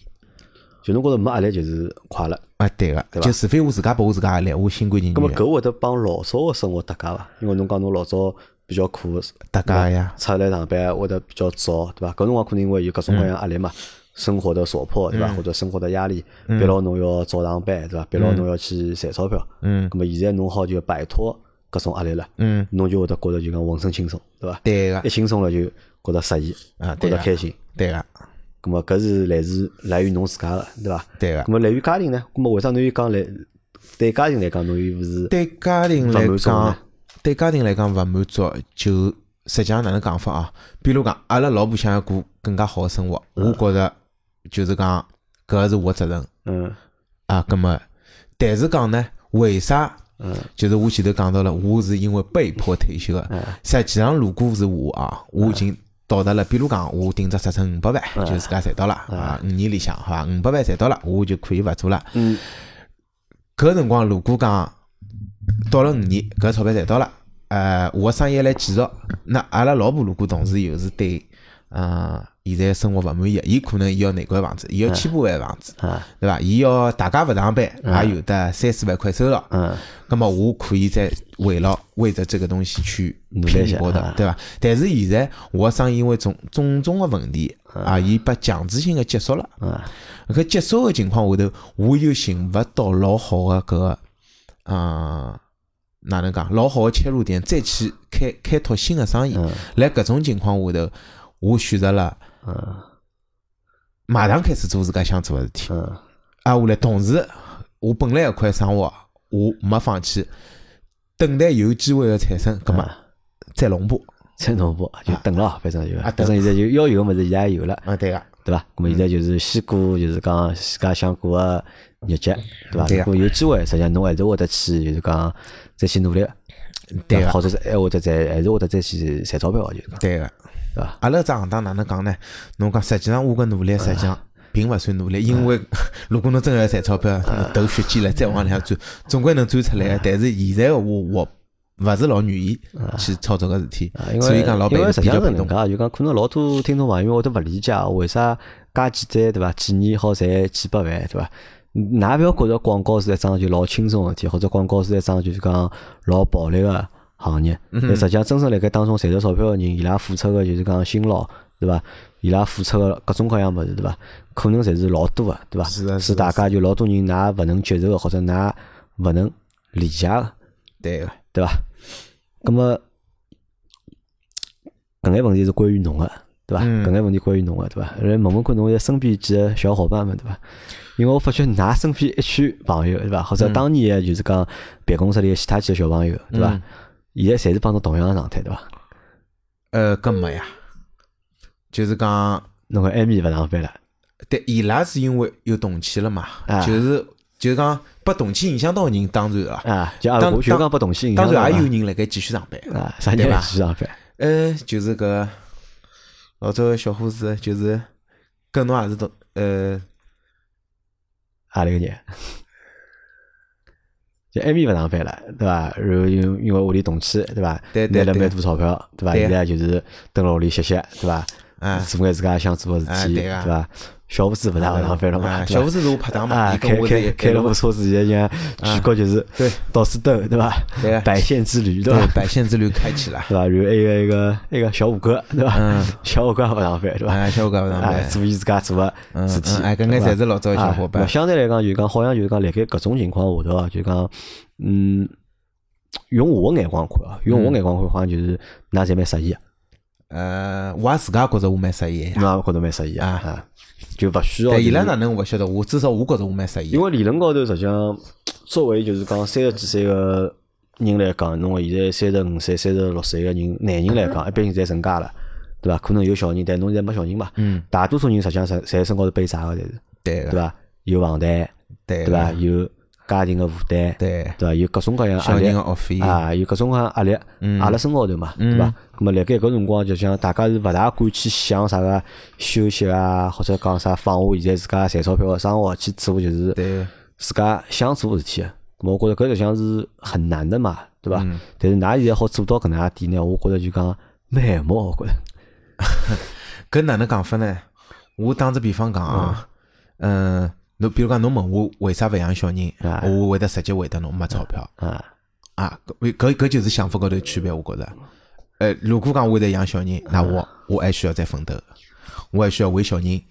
就侬觉着没压力就是快乐。啊，对个，对伐就除非我自家拨我自家压力，我心甘情咁么愿搿会得帮老早个生活搭界伐？因为侬讲侬老早比较苦，搭界呀。出来上班会得比较早，对伐？搿辰光可能因为有各种各样压力嘛，生活的所迫，对伐？或者生活的压力，逼牢侬要早上班，对伐？逼牢侬要去赚钞票。嗯那么现在侬好就摆脱搿种压力了，嗯，侬就会得觉着就讲浑身轻松，对伐？对个一，轻松了就觉着适意，觉啊对个着开心。对个，咁么搿是来自来源侬自家个，对伐？对个咁。么来源家庭呢？咁么为啥侬又讲来对家庭来讲侬又勿是对家庭来讲，对家庭来讲勿满足，就实际上哪能讲法啊？比如讲，阿拉老婆想要过更加好个生活，我觉着就是讲搿个是我责任嗯啊。咁么，但是讲呢，为啥？嗯就是我前头讲到了，我是因为被迫退休的。嗯实际上，如果是我啊，我已经到达了，比如讲，我顶只十成五百万，就自家赚到了啊，五年里向好伐？五百万赚到了，我就可以勿做了。嗯搿辰光如果讲到了五年，搿钞票赚到了，呃，我个生意来继续，那阿拉老婆如果同时又是对，呃，现在生活勿满意，伊可能伊要哪块房子，伊要千把万房子，啊，对伐？伊要大家勿上班，也有得三四万块收入，嗯，那么我可以再围绕为着这个东西去努力一下的啊，对伐？但是现在我个生意因为种种种个问题啊，伊被强制性个结束了。嗯，搿结束个情况下头，我又寻勿到老好个搿个，啊，哪能讲？老好个切入点，再去开开拓新个生意。嗯辣搿种情况下头，我选择了嗯马上开始做自家想做个事体。嗯啊，下来同时，我本来一块生活我没放弃，等待有机会个产生，葛末啊再弄把。再弄部就等了，反正就，啊反正现在就要有个物事现在也有了，啊，对个，对伐？咁么现在就是先过，就是讲自家想过个日脚，对伐？对个如果有机会，实际上侬还是会得去，就是讲再去努力，对个，伐或者是还会得再还是会得再去赚钞票个，就是讲，对个。对伐？阿拉只行当哪能讲呢？侬讲实际上我个努力实际上并勿算努力，因为 如果侬真个要赚钞票，投血记了再往里向钻，总归能钻出来个。但是现在个我我勿是老愿意去操作个事体所以讲老板因为实际比较被动。上是能介，就讲可能老多听众朋友会得勿理解为啥介简单对伐？几年好赚几百万对伐？㑚勿要觉着广告是一桩就老轻松个事体，或者广告是一桩就是讲老暴利个行业。嗯但实际上真正辣盖当中赚着钞票个人，伊拉付出个就是讲辛劳对伐？伊拉付出个各种各样物事对伐？可能侪是老多个对伐？是的是的是大家就老多人㑚勿能接受个，或者㑚勿能理解个。对个，对伐？咁么搿眼问题是关于侬个，对伐？嗯搿眼问题关于侬个，对伐？来问问看侬现在身边几个小伙伴们，对伐？因为我发觉㑚身边一圈朋友，对伐？或者当年的就是讲办公室里的其他几个小朋友，对伐嗯？现在侪是帮侬同样个状态，对伐？呃，搿没呀，就是讲，侬个艾米勿上班了，对伊拉是因为有动迁了嘛啊，就是就是讲被动迁影响到个人，当然啊，啊，就啊，当我就讲拨动迁影响当然也有人辣盖继续上班。啊，啥人继续上班？呃，就是搿老早个小伙子，就是跟侬也是同呃，何里个人？就艾米勿上班了，对伐？然后因因为屋里动迁，对伐？对对对拿了蛮多钞票，对伐？现在就是蹲辣屋里歇歇，对伐？啊做眼自家想做个事体，对伐？小胡子勿大勿上班了嘛，小胡子是我拍档嘛，啊，开开开了部车子，现在像全国就是对到处兜，对伐？对啊百县之旅，对对伐？百县之旅开启了。对伐？然后还有一个一个小五哥，对伐？嗯小五哥也勿上班，对伐？啊，小五哥勿上哎，班，做伊自家做个嗯事体嗯，哎，搿眼侪是老早个小伙啊伴。相对来讲，就讲好像就是讲，辣盖搿种情况下头啊，就讲，嗯，用我个眼光看啊，用我眼光看，好像就是㑚侪蛮适意个，呃，我也自家觉着我蛮适意的呀。㑚觉着蛮适意啊，就勿需要。但伊拉哪能我勿晓得，我至少我觉着我蛮适意因。为理论高头，实际上作为就是讲三十几岁个人来讲，侬现在三十五岁、三十六岁个人，男人来讲，一般性侪成家了，对伐？可能有小人，但侬现在没小人嘛。嗯，大多数人实际上侪侪身高头背债个，侪是，对个，对伐？有房贷，对对伐？有家庭个负担，对，对伐？有各种各样压力啊，有各种各样压力嗯压辣身高头嘛，对伐？咁么辣盖搿辰光，就像大家是勿大敢去想啥个休息啊，或者讲啥放下现在自家赚钞票个生活去做，就是对，自家想做个事体。咁么我觉着搿实际上是很难的嘛，对伐？嗯但是㑚现在好做到搿能介点呢，我觉着就讲蛮羡慕，我觉着。搿哪能讲法呢？我打只比方讲啊，嗯，侬比如讲侬问我为啥勿养小人，啊我会得直接回答侬没钞票啊，啊，搿搿搿就是想法高头区别，我觉着。呃，如果讲我会得养小人，那我我还需要再奋斗，我还需要为小人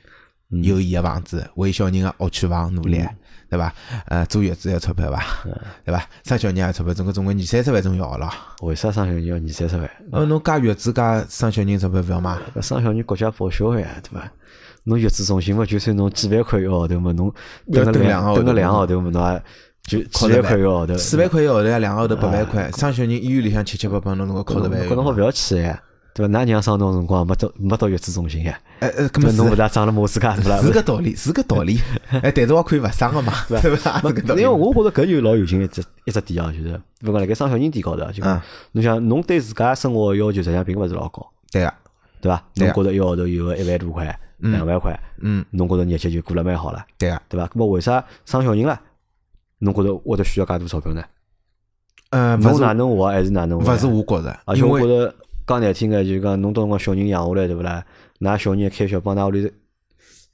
有伊个房子，为小人个学区房努力，对伐？呃，坐月子要钞票伐？对伐？生小人也要钞票，总归总归二三十万总要个咯。为啥生小人要二三十万？呃，侬加月子加生小人钞票勿要嘛？搿生小人国家报销个呀，对伐？侬月子中心嘛，就算侬几万块一个号头嘛，侬要等个两个号头等个两个号头嘛，侬也就几万块一个号头，四万块一个号头呀，两个号头八万块，生小人医院里向七七八八，侬能够靠十万搿侬好勿要去呀，对伐？㑚娘生侬辰光没到没到月子中心呀，哎呃，搿对伐？侬勿么大长了马斯卡对伐？是是个道理，是个道理。哎，但是我可以勿生个嘛，对伐？是个道理。因为我觉着搿就老有劲一只一只点啊，就是勿讲辣盖生小人点高头啊，就侬想侬对自家生活个要求实际上并勿是老高，对个，对伐？对啊。侬觉着一个号头有个一万多块、两万块，嗯，侬觉着日脚就过了蛮好了，对个，对伐？咾么为啥生小人了，侬觉得会得需要介多钞票呢？呃，侬哪能活还是哪能活？勿是我觉着，而且我觉着讲难听个，就是讲侬到辰光小人养下来，对勿啦？㑚小人开销帮㑚屋里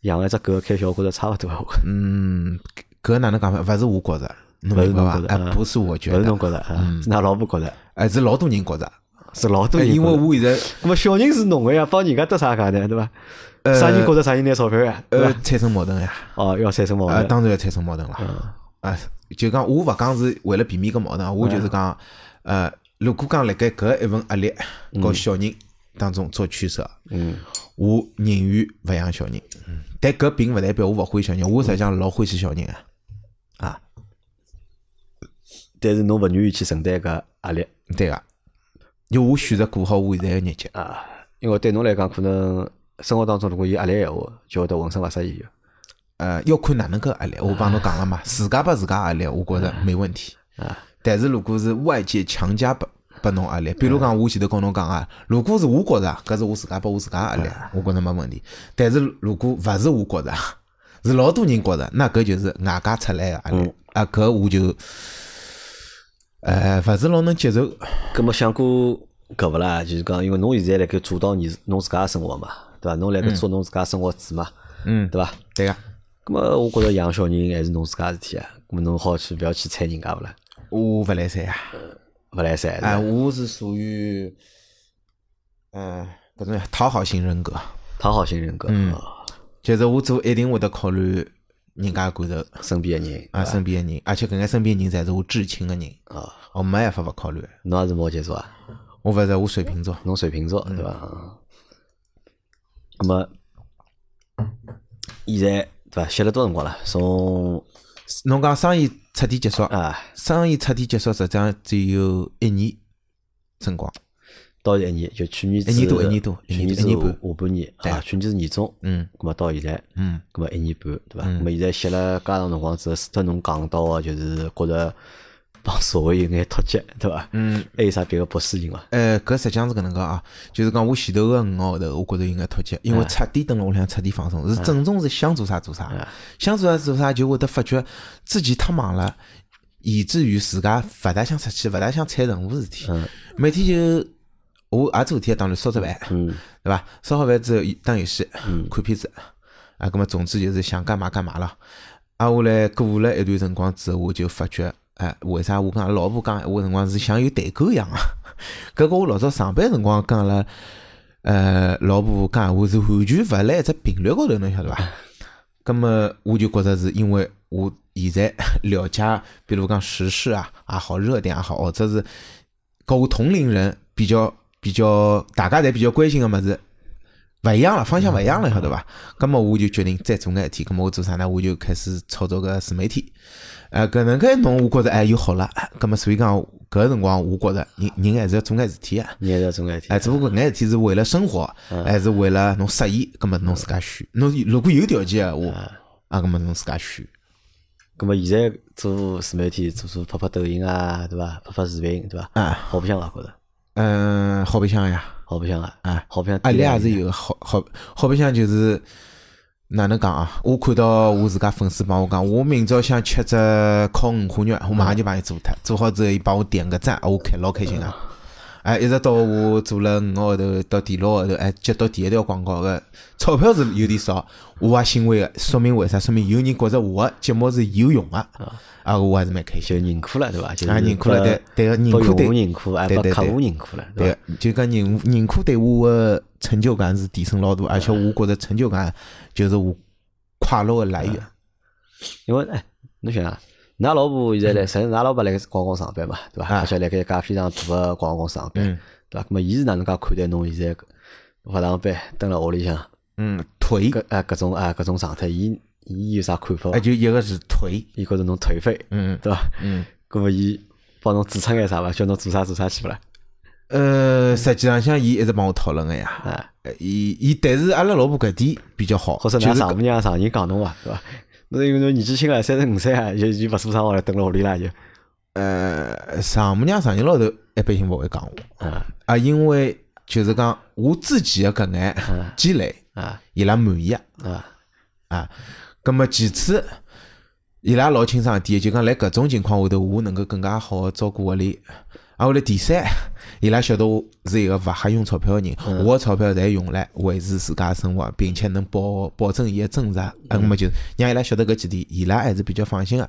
养一只狗开销，我觉着差勿多。嗯，搿哪能讲法？勿是我觉着，侬勿是明白伐侬觉？着哎，嗯不是我觉得，勿是侬觉着，啊是㑚老婆觉着，哎，是老多人觉着，是老多哎人觉着。因为我现在咁么小人是侬个呀，帮人家得啥介呢？对伐？呃啥人觉着啥人拿钞票呀？对伐？呃产生矛盾呀，哦，要产生矛啊，盾。当然要产生矛盾了。嗯啊，就讲我勿讲是为了避免搿矛盾啊，我就是讲，呃，如果讲辣盖搿一份压力和小人当中做取舍，嗯，我宁愿勿养小人。但搿并勿代表我勿欢喜小人，我实际上老欢喜小人啊。啊，但是侬勿愿意去承担搿压力对个，就我选择过好我现在个日脚。啊，因为对侬来讲，可能生活当中如果有压力闲话，就会得浑身勿适意个。呃，要看哪能个压力，我帮侬讲了嘛，自家拨自家压力，我觉着没问题。啊，但是如果是外界强加拨拨侬压力，比如讲我前头跟侬讲啊，如果是我觉着搿是我自家拨我自家压力，我觉着没问题。但是如果勿是我觉着，是老多人觉着，那搿就是外加出来个压力啊，搿我就呃勿是老能接受。咁么想过搿勿啦？就是讲，因为侬现在辣盖主导你侬自家个生活嘛，对伐？侬辣盖做侬自家生活主嘛，嗯，对伐？对个，咁么我觉着养小人还是侬自家事体啊。咁么侬好去勿要去睬人家勿啦？我勿来三啊。勿来三，哎，我是属于，嗯，搿种讨好型人格，讨好型人格，嗯。哦就是我做一定会得考虑人家感受。身边的人啊，身边的人，而且搿眼身边人侪是我至亲的人，啊，我没办法勿考虑。侬也是摩羯座啊，我勿是我水瓶座，侬水瓶座对伐？咁么现在对伐？歇了多辰光了？从侬讲生意彻底结束，啊生意彻底结束，实际上只有一年辰光。到一年，就去年一年多一年多去年子一年半下下半年对啊，去年是年中，嗯咁么到现在，嗯，咁么一年半，对伐？咁么现在歇了介长辰光之后，除脱侬讲到个，就是觉着帮社会有眼脱节，对伐？嗯，还有啥别个不适应伐？呃，搿实际上是搿能介啊，就是讲我前头个五个号头，我觉着有眼脱节，因为彻底蹲辣屋里向彻底放松，是正宗是想做啥做啥，想做啥做啥，就会得发觉自己太忙了，以至于自家勿大想出去，勿大想睬任何事体，每天就我也做事体，当然烧只饭，嗯。对伐？烧好饭之后打游戏、看片子，啊，葛么总之就是想干嘛干嘛了。啊，下来过了一段辰光之后，我就发觉，哎，为啥我跟阿拉老婆讲闲话辰光是像有代沟一样啊？搿个我老早上班辰光跟阿拉呃老婆讲闲话是完全勿辣一只频率高头，侬晓得伐？葛么我就觉着是因为我现在了解，比如讲时事啊也好，热点也好，或者是跟我同龄人比较比较，大家侪比较关心个物事。勿一样了，方向勿一样了，晓得伐？咁么我就决定再做眼事体，咁么我做啥呢？我就开始操作个自媒体。呃，搿能介弄，我觉着哎又好了。咁么所以讲，搿个辰光我觉着人人还是要做眼事体啊。人还是要做眼事体哎，只不过眼事体是为了生活，还是为了侬适意，咁么侬自家选。侬如果有条件个话，啊，咁么侬自家选。咁么现在做自媒体，做做拍拍抖音啊，对伐？拍拍视频，对伐？啊，好白相伐？觉着嗯，好白相呀。好白相啊！啊好白相。压力也是有个，好好好白相就是哪能讲啊？我看到我自家粉丝帮我讲，我明朝想吃只烤五花肉，我马上就帮伊做脱，做好之后伊帮我点个赞，我开老开心啊！哎，一直到我做了五个号头，到第六个号头，哎，接到第一条广告个钞票是有点少，我也欣慰个，说明为啥？说明有人觉着我个节目是有用个，啊，我还是蛮开心。就认可了，对伐？就认可了对对个认可对户认可，还对对对客户认可了，伐？对，就讲认认可对我个成就感是提升老大，而且我觉着成就感就是我快乐个来源。因为哎，侬想啊，㑚老婆现在来，实际上㑚老婆辣盖广告上班嘛，对伐？啊而且辣盖一家非常大个广告公司上班嗯，对伐？咁么伊是哪能介看待侬现在勿上班，蹲辣屋里向嗯，颓，搿啊搿种啊搿种状态，伊伊有啥看法伐哎，？就一个是颓，伊觉着侬颓废，嗯对伐？嗯，咁么伊帮侬指出眼啥伐？叫侬做啥做啥去勿啦？呃，实际上像伊一直帮我讨论个呀，伊伊，但是阿拉老婆搿点比较好，或者㑚就是丈母娘常人讲侬伐？对伐？侬因为侬年纪轻了，三十五岁啊，就就勿做啥活了，蹲辣屋里啦就。呃，丈母娘、丈人老头一般性勿会讲我啊。啊，因为就是讲我自己个搿眼积累，啊。伊拉满意啊。啊。啊，咁么其次，伊拉老清爽一点，就讲辣搿种情况下头，我能够更加好个照顾屋里。啊，后来第三，伊拉晓得我是一个勿瞎用钞票个人，我个钞票侪用来维持自家生活，并且能保保证伊个增值。啊，那么就让伊拉晓得搿几点，伊拉还是比较放心个。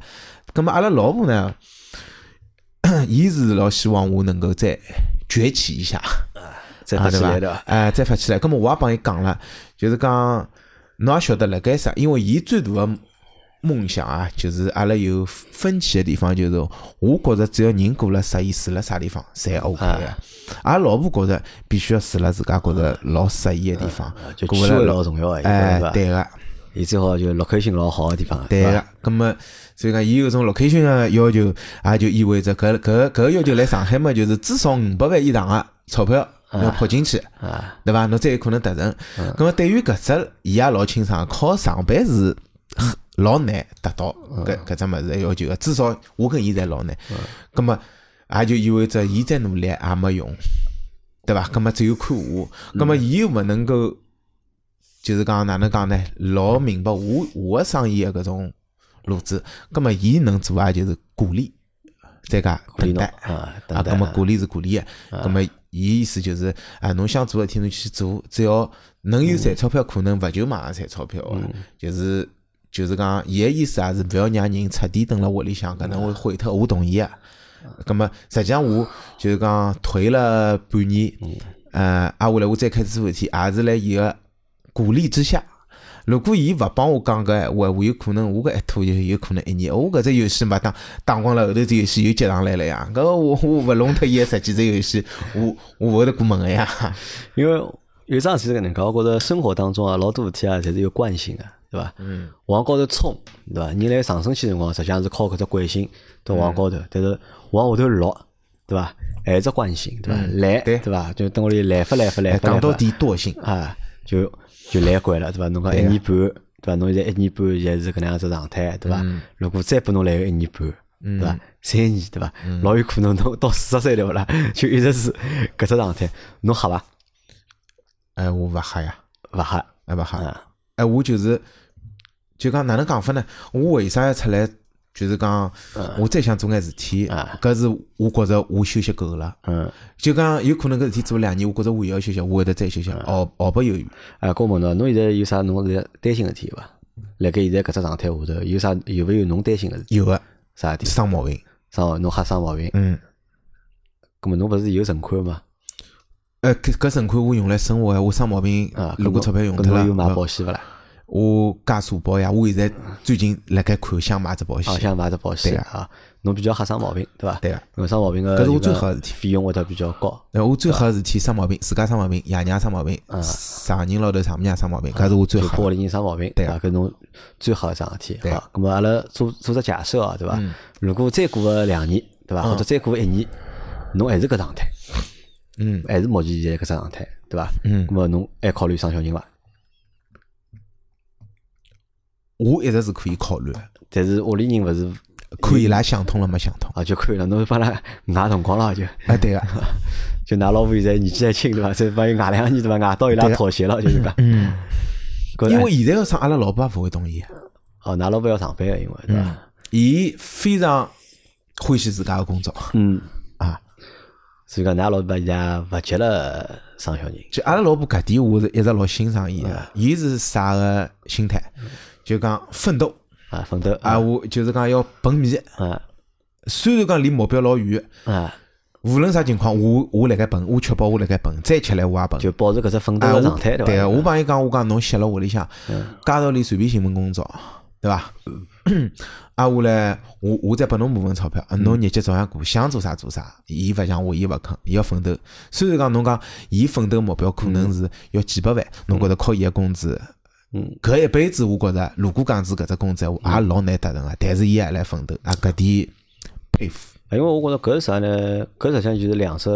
葛么阿拉老婆呢，伊是老希望我能够再崛起一下。再发起来的？？哎，再发起来。咁么我也帮伊讲了，就是讲侬也晓得辣盖啥，因为伊最大个梦想啊，就是阿拉有分歧的地方，就是我觉着只要人过了适意，住辣啥地方侪 OK 个。阿拉老婆觉着必须要住辣自家觉着老适意个地方，就过了老重要个，哎对，个。伊最好就落口性老好个地方，伐对个？，咁么所以讲，伊有种 location 个要求，也就意味着搿搿搿个要求来上海嘛，就是至少五百万以上个钞票侬要扑进去。啊，对伐？侬才有可能达成。咁么对于搿只，伊也老清爽，靠上班是老难达到搿搿只物事的要求个。至少我跟伊侪老难。咁么也就意味着伊再努力也没用，对伐？咁么只有看我。咁么伊又勿能够，就是讲哪能讲呢？老明白我我个生意个搿种路子。咁么伊能做也就是鼓励，再加鼓励侬等待。啊，啊，咁么鼓励是鼓励个，咁么伊意思就是啊，侬想做个事体侬去做，只要能有赚钞票可能，勿就马上赚钞票个，就是就是讲伊个意思也是勿要让人彻底蹲辣屋里向，搿能会毁脱我同意个。咁么实际上我就是讲退了半年，呃，啊，后来我再开始做事体，也是辣伊个鼓励之下。如果伊勿帮我讲搿闲话，我有可能我搿一拖就有可能一年。我搿只游戏嘛，打打光了，后头只游戏又接上来了呀。搿我我勿弄脱伊个十几只游戏，我我勿会得过门个呀。因为有桩事体是搿能介，我觉着生活当中啊，老多事体啊，侪是有惯性个，对伐？嗯。往高头冲，对伐？人来上升期辰光，实际上是靠搿只惯性到往高头，但是往下头落，对伐？还是只惯性，对伐？来，对对伐？就等屋里来发来发来讲到底惰性，啊，就就来惯了，对伐？侬讲一年半，对伐？侬现在一年半现在是搿能样子状态，对伐？如果再拨侬来个一年半，对伐？三年，对伐？老有可能侬到四十岁对勿啦？就一直是搿只状态，侬吓伐？哎，我勿吓呀，勿吓？哎勿吓。啊，哎，我就是就讲哪能讲法呢？我为啥要出来？就是讲，我再想做眼事体，啊搿是我觉着我休息够了。嗯，就讲有可能搿事体做两年，我觉着我也要休息，我会得再休息，毫毫不犹豫。啊，搿我问侬，侬现在有啥侬在担心个事体伐？辣盖现在搿只状态下头，有啥有勿有侬担心个事体？有个啥事体？生毛病，生侬吓生毛病？嗯，葛末侬勿是有存款嘛？呃，搿搿存款我用来生活个，我生毛病啊，如果钞票用脱了，搿侬有买呃保险勿啦？我加社保呀，我现在最近辣盖看想买只保啊，险，想买只保险对啊，侬比较吓生毛病，对伐？对个。因为生毛病个搿是我最好的事体费用会得比较高。呃，我最好个事体生毛病，自家生毛病，爷娘生毛病，上人老头丈母娘生毛病，搿是我最好的。就拨屋里人生毛病，对伐？搿侬最好一桩事体。对好，葛末阿拉做做只假设啊，对伐？如果再过个两年，对伐？或者再过一年，侬还是搿状态，嗯还是目前现在搿只状态，对伐？嗯葛，末侬还考虑生小人伐？我一直是可以考虑的，但是屋里人勿是看伊拉想通了没想通。啊，就可以了。侬帮伊拉挨辰光了，就啊，对个，就㑚老婆现在年纪还轻，对伐？再帮伊挨两年，对伐？挨到伊拉妥协了，就是讲。嗯，因为现在要生，阿拉老婆也勿会同意。哦，㑚老婆要上班个，因为对伐？伊非常欢喜自家个工作嗯，啊，所以讲，㑚老婆现在勿急了生小人。就阿拉老婆搿点我是一直老欣赏伊个。伊是啥个心态？就讲奋斗啊，奋斗啊，我就是讲要奔米。啊虽然讲离目标老远，啊，无论啥情况，我我辣盖奔，我确保我辣盖奔，再吃力我也奔。就保持搿只奋斗个状态，对个，伐？我帮伊讲，我讲侬歇辣屋里向，嗯家道里随便寻份工作，对伐？啊，我来，我我再拨侬部分钞票，啊侬日脚照样过，想做啥做啥。伊勿像我，伊勿肯，伊要奋斗。虽然讲侬讲，伊奋斗目标可能是要几百万，侬觉着靠伊个工资，嗯，搿一辈子我觉着，如果讲是搿只工资闲话，也老难达成个。但是伊也来奋斗，啊，搿点佩服。因为我觉着搿是啥呢？搿实际上就是两只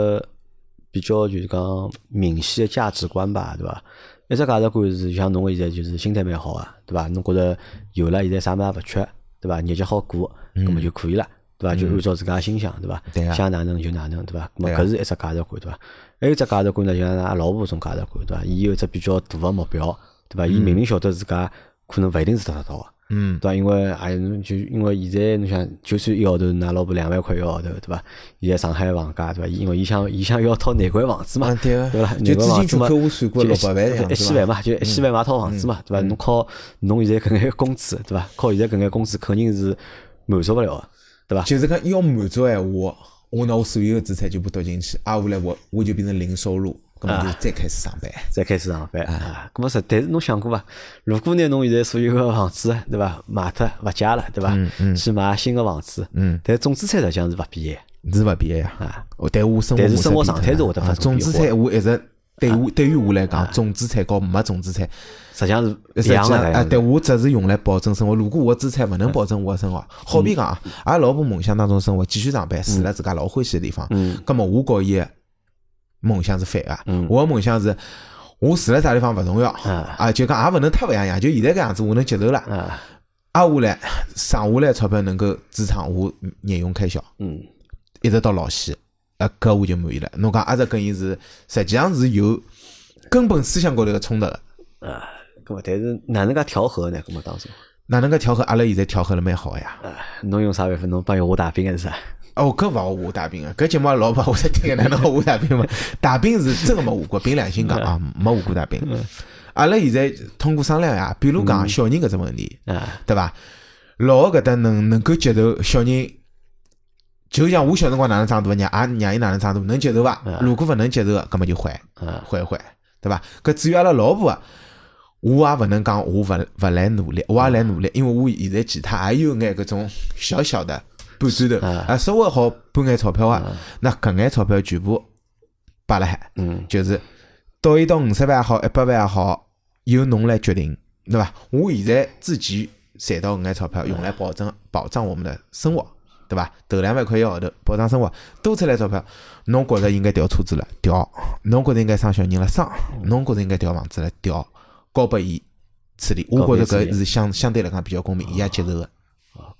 比较就是讲明显的价值观吧，对伐？一只价值观是像侬现在就是心态蛮好啊，对伐？侬觉着有了现在啥物事也勿缺，对伐？日脚好过，那么就可以了，对伐？就按照自家心想，对伐？想哪能就哪能，对伐？那么搿是一只价值观，对伐？还有只价值观呢，就像㑚老婆种价值观，对伐？伊有一只比较大个目标，对伐？伊明明晓得自家可能勿一定是达得到个，嗯对伐？因为还就因为现在侬想，就算一号头拿老婆两万块一个号头，对伐？现在上海房价对伐？因为伊想伊想要套难关房子嘛，啊对个对伐？就难关房子嘛，之前就客户算过就六百万一千万嘛，就一千万买套房子嘛，对伐？侬靠侬现在搿眼工资，对伐？靠现在搿眼工资肯定是满足勿了的，对伐？就是讲要满足闲话，我拿我所有的资产全部丢进去，啊，下来我我就变成零收入，搿么就再开始上班。再开始上班啊。咁么实，但是侬想过伐？如果拿侬现在所有个房子，对伐，卖脱勿借了，对伐？去买新个房子，嗯，但总资产实际上是勿变的。是勿变个呀啊。哦，但我生活但是生活状态是会得发生啊总资产我一直对我对于我来讲，总资产和没总资产实际上是一样的，上啊，对我只是用来保证生活。如果我的资产勿能保证我的生活，好比讲啊，阿拉老婆梦想当中生活，继续上班，住辣自家老欢喜的地方，嗯葛么我和伊个梦想是反个嗯。我个梦想是，我住辣啥地方勿重要啊啊，就讲也勿能太勿样样，就现在搿样子我能接受了。啊，挨下来省下来钞票能够支撑我日用开销，嗯一直到老死，呃，搿我就满意了。侬讲阿直跟伊是实际上是有根本思想高头个冲突个。啊，搿么但是哪能介调和呢？搿么当中，哪能介调和？阿拉现在调和了蛮好个呀。啊，侬用啥办法？侬帮伊画大饼还是啥？哦，搿勿好下大饼个，搿节目老婆我在听个，哪能好下大饼吗？大饼是真个没下过，凭良心讲啊，没下过大饼。阿拉现在通过商量呀，比如讲小人搿只问题，啊，对伐？老个搿搭能能够接受小人，就像我小辰光哪能长大，让阿让伊哪能长大，能接受伐？如果勿能接受个，搿么就换啊换一换，对伐？搿至于阿拉老婆啊，我也勿能讲我勿勿来努力，我也来努力，因为我现在其他也有眼搿种小小的半砖头，啊。啊，稍微好搬眼钞票啊，那搿眼钞票全部摆辣海，嗯。就是到一到五十万也好，一百万也好，由侬来决定，对伐？我现在自己赚到搿眼钞票，用来保证保障我们的生活，对伐？头两万块一个号头保障生活，多出来钞票，侬觉着应该调车子了，调；侬觉着应该生小人了，生；侬觉着应该调房子了，调，交拨伊处理。我觉着搿是相相对来讲比较公平，伊也接受个。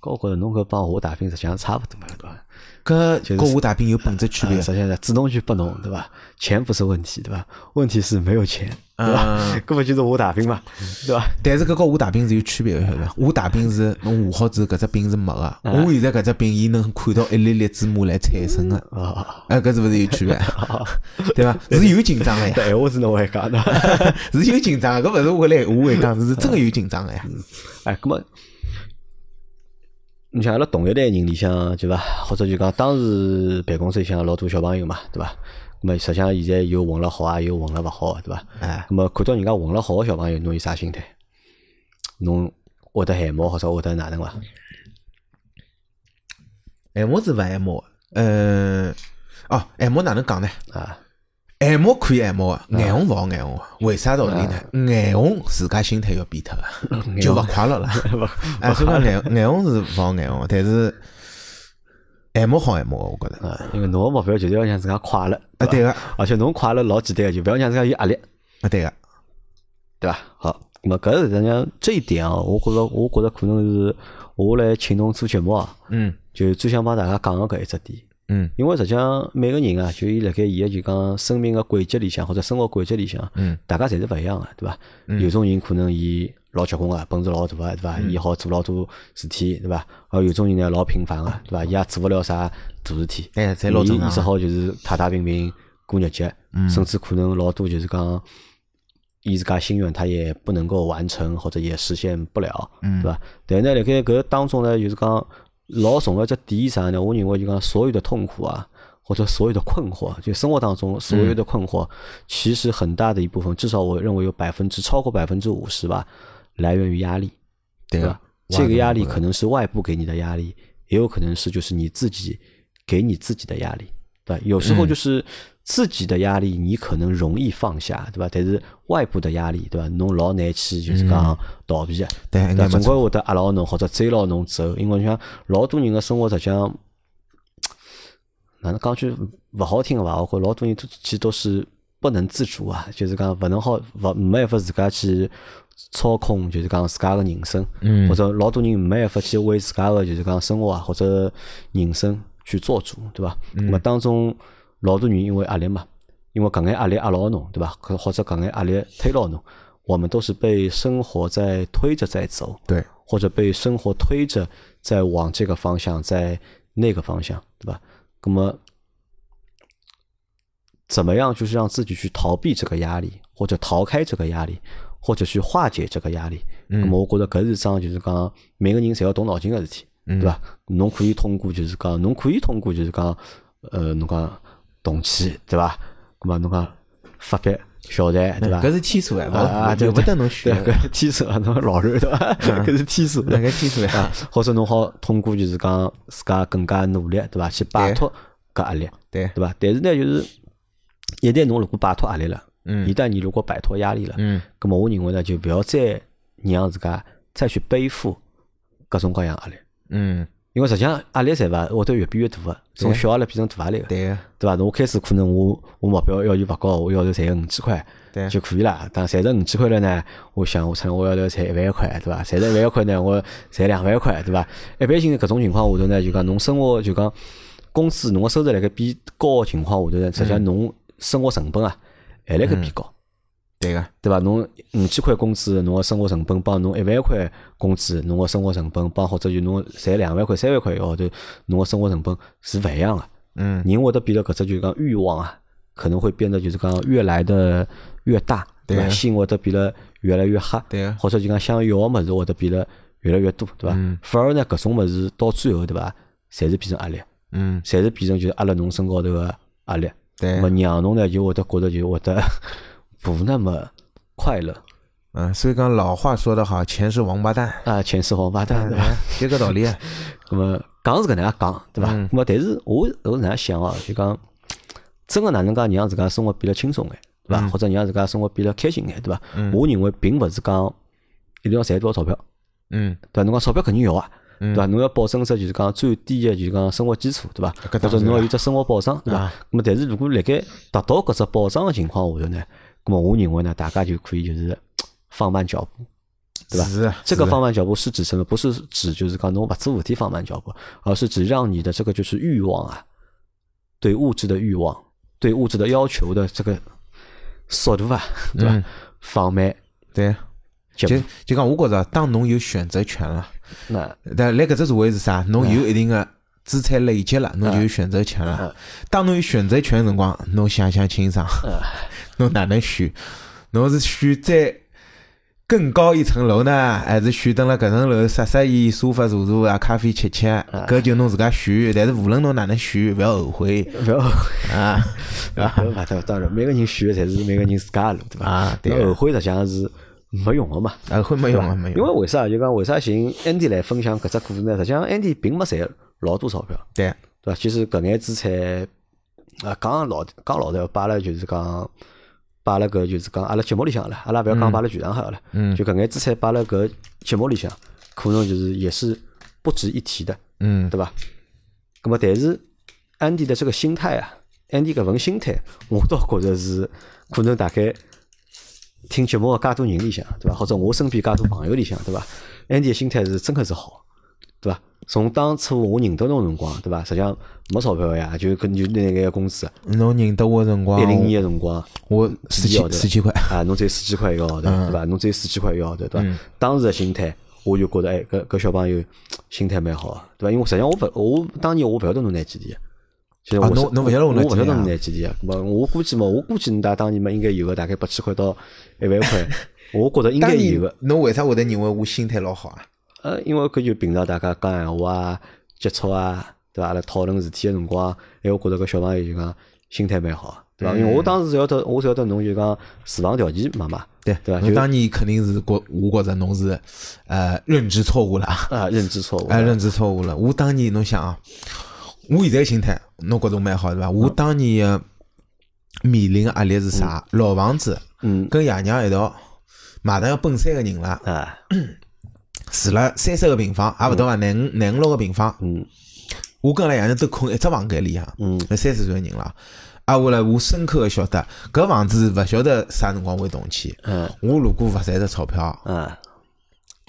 啊，搿我觉着侬搿帮下大饼实际上差勿多嘛，对伐？搿就是跟我大饼有本质区别啊。实际上是主动权拨侬，对伐？钱不是问题，对伐？问题是没有钱，对伐？嗯搿勿就是下大饼嘛，对伐？但是搿跟下大饼是有区别个，晓得伐？下大饼是侬下好之后，搿只饼是没个。我现在搿只饼，伊能看到一粒粒芝麻来产生个。啊，哎，搿是勿是有区别？对伐？是有紧张个呀，对，闲话是侬会讲的。是有紧张个，搿勿是我来我会讲，是真个有紧张个呀。哎，搿么，你像阿拉同一代人里向，对伐？或者就讲当时办公室里向老多小朋友嘛，对伐？葛么实际上现在有混了好啊，有混了勿好个，对伐？哎，葛么看到人家混了好个小朋友，侬有啥心态？侬会得羡慕或者会得哪能伐？羡慕是勿羡慕个，呃，哦，羡慕哪能讲呢？啊，羡慕可以羡慕个，眼红勿好眼红个。为啥道理呢？眼红自家心态要变脱个，就勿快乐了。哎，所以讲眼眼红是勿好眼红，但是羡慕好羡慕个，我觉着。啊，因为侬个目标就是要让自家快乐，啊，对个，而且侬快乐老简单个，就勿要让自家有压力，啊，对个，对伐？好，那么搿实际上这一点哦，我觉着我觉着可能是我来请侬做节目啊，嗯就最想帮大家讲个搿一只点。嗯因为实际上每个人啊，就伊辣盖伊个就讲生命个轨迹里向或者生活轨迹里向，嗯，大家侪是勿一样个，对伐？有种人可能伊老结棍个，本事老大个，对伐？伊好做老多事体，对伐？而有种人呢老平凡个，对伐？伊也做勿了啥大事体，哎侪老正常伊伊只好就是太太平平过日脚，甚至可能老多就是讲。伊自家心愿，他也不能够完成，或者也实现不了，对伐？但呢，辣盖搿当中呢，就是讲老重要一只点啥呢？我认为就讲所有的痛苦啊，或者所有的困惑，就生活当中所有的困惑，其实很大的一部分，至少我认为有百分之超过百分之五十吧，来源于压力，对吧？。这个压力可能是外部给你的压力，也有可能是就是你自己给你自己的压力，对吧？有时候就是自己的压力，你可能容易放下，对吧？但是外部的压力，对吧？侬老难去就是讲逃避啊，对？总。归会得压牢侬或者追牢侬走，因为像老多人的生活实际上，哪能讲句勿好听个伐？我觉老多人都其实都是不能自主啊，就是讲勿能好勿没办法自家去操控，就是讲自家个人生，嗯或者老多人没办法去为自家个就是讲生活啊或者人生去做主，对吧？那么当中老多人因为压力嘛，因为搿眼压力压牢侬，对吧？可或者搿眼压力推牢侬，我们都是被生活在推着在走。对，或者被生活推着在往这个方向，在那个方向，对吧？那么怎么样就是让自己去逃避这个压力，或者逃开这个压力，或者去化解这个压力？那么我觉得搿是桩就是讲每个人侪要动脑筋个事体，对伐？侬可以通过就是讲，侬可以通过就是讲，呃，侬讲动气，对伐？那么侬讲发笔小财，对伐？搿是天数哎，啊，就不得侬选，搿是天数啊，侬老人对伐？搿是天数，搿天数呀，或者侬好通过就是讲自家更加努力，对伐？去摆脱搿压力，对对伐？但是呢，就是一旦侬如果摆脱压力了，嗯一旦你如果摆脱压力了，嗯咁么我认为呢，就不要再让自家再去背负各种各样压力，嗯，因为实际上压力侪伐会得越变越大个，从小压力变成大压力个，对个，对伐？侬开始可能我我目标要求勿高，我要求赚个五千块对就可以了。但赚着五千块了呢，我想我趁我要头赚一万块，对伐？赚着一万块呢，我赚两万块，对伐？一般性搿种情况下头呢，就讲侬生活就讲工资侬个收入辣盖变高个情况下头呢，实际上侬生活成本啊还辣盖变高。对个，对伐？侬五千块工资，侬个生活成本帮侬一万块工资，侬个生活成本帮或者就侬赚两万块、三万块一个号头，侬个生活成本是勿一样个。嗯人会得变得搿只就是讲欲望啊，可能会变得就是讲越来的越大，对伐？心会得变得越来越黑，对个，或者就讲想要个物事会得变得越来越多，对伐？嗯反而呢，搿种物事到最后，对伐？侪是变成压力，嗯侪是变成就是压辣侬身高头个压力。对那么让侬呢就会得觉着就会得不那么快乐嗯，所以讲老话说得好，钱是王八蛋，啊，钱是王八蛋，对伐？就搿道理。那么讲是搿能样讲，对伐？嗯那么但是我我是哪样想啊？就讲真个哪能介让自家生活变得轻松眼，对伐？或者让自家生活变得开心眼，对伐？我认为并勿是讲一定要赚多少钞票，嗯对伐？侬讲钞票肯定要啊。对伐？侬要保证只就是讲最低的，就是讲生活基础，对伐？或者侬要有只生活保障，对伐啊？那么但是如果辣盖达到搿只保障的情况下头呢，那么我认为呢，大家就可以就是 放慢脚步，对吧？是这个放慢脚步是指什么？不是指就是讲侬把做事体放慢脚步，而是指让你的这个就是欲望啊，对物质的欲望，对物质的要求的这个速度啊，对吧？嗯放慢对。就就讲，我觉着当侬有选择权了，那但辣搿只社会是啥？侬有一定的资产累积了，侬就有选择权了。当侬有选择权的辰光，侬想想清爽，侬哪能选？侬是选再更高一层楼呢，还是选蹲辣搿层楼晒晒衣、沙发坐坐啊、咖啡吃吃？搿就侬自家选。但是无论侬哪能选，勿要后悔勿要啊！不 要当当然，每个人选的才是每个人自家的路，对伐？啊对那后悔实际上是没用的嘛。后悔没用啊，没用因为。为啥？就讲为啥寻 Andy 来分享搿只故事呢？实际上 Andy 并没赚老多钞票，对，对伐？其实搿眼资产啊，讲老讲老实，摆了就是讲摆了搿就是讲阿拉节目里向了，阿拉勿要讲摆了全上海好了，嗯就搿眼资产摆了搿节目里向，可能就是也是不值一提的，嗯对吧？那么但是安迪的这个心态啊，安迪搿份心态，我倒觉着是可能大概听节目的介多人里向，对伐？或者我身边介多朋友里向，对伐？安迪的心态是真个是好，对伐？从当初我认得侬辰光，对伐？实际上没钞票呀，就跟就那眼工资，侬认得我的辰光，一零年的辰光，我四千四千块。啊，侬只有四千块一个号头，对伐？侬只有四千块一个号头，对伐？当时的心态，我就觉得，哎，搿搿小朋友心态蛮好的，对伐？因为实际上我勿，我当年我勿晓得侬拿几钿，其实我侬侬勿晓得我拿几钿啊我勿晓得侬拿几钿啊？咾么我估计嘛，我估计侬大当年嘛应该有个大概八千块到一万块，我觉得应该有个。侬为啥会得认为我心态老好啊？呃，因为搿就平常大家讲闲话啊、接触啊，对伐？阿拉讨论事体个辰光，哎，我觉着搿小朋友就讲心态蛮好，对伐？因为我当时晓得，我晓得侬就讲住房条件嘛嘛，对对吧就侬当年肯定是觉，我觉着侬是呃认知错误了，啊，认知错误，哎认知错误了。我当年侬想啊，我现在心态侬觉着蛮好对伐？我当年的面临的压力是啥？老房子，嗯跟爷娘一道，马上要奔三个人了，啊，住了三十个平方，也勿到啊，廿五廿五六个平方。嗯我跟阿拉爷娘都困一只房间里向，嗯那三十岁个人了。啊，我来我深刻的晓得，搿房子勿晓得啥辰光会动迁。嗯我如果勿赚着钞票，嗯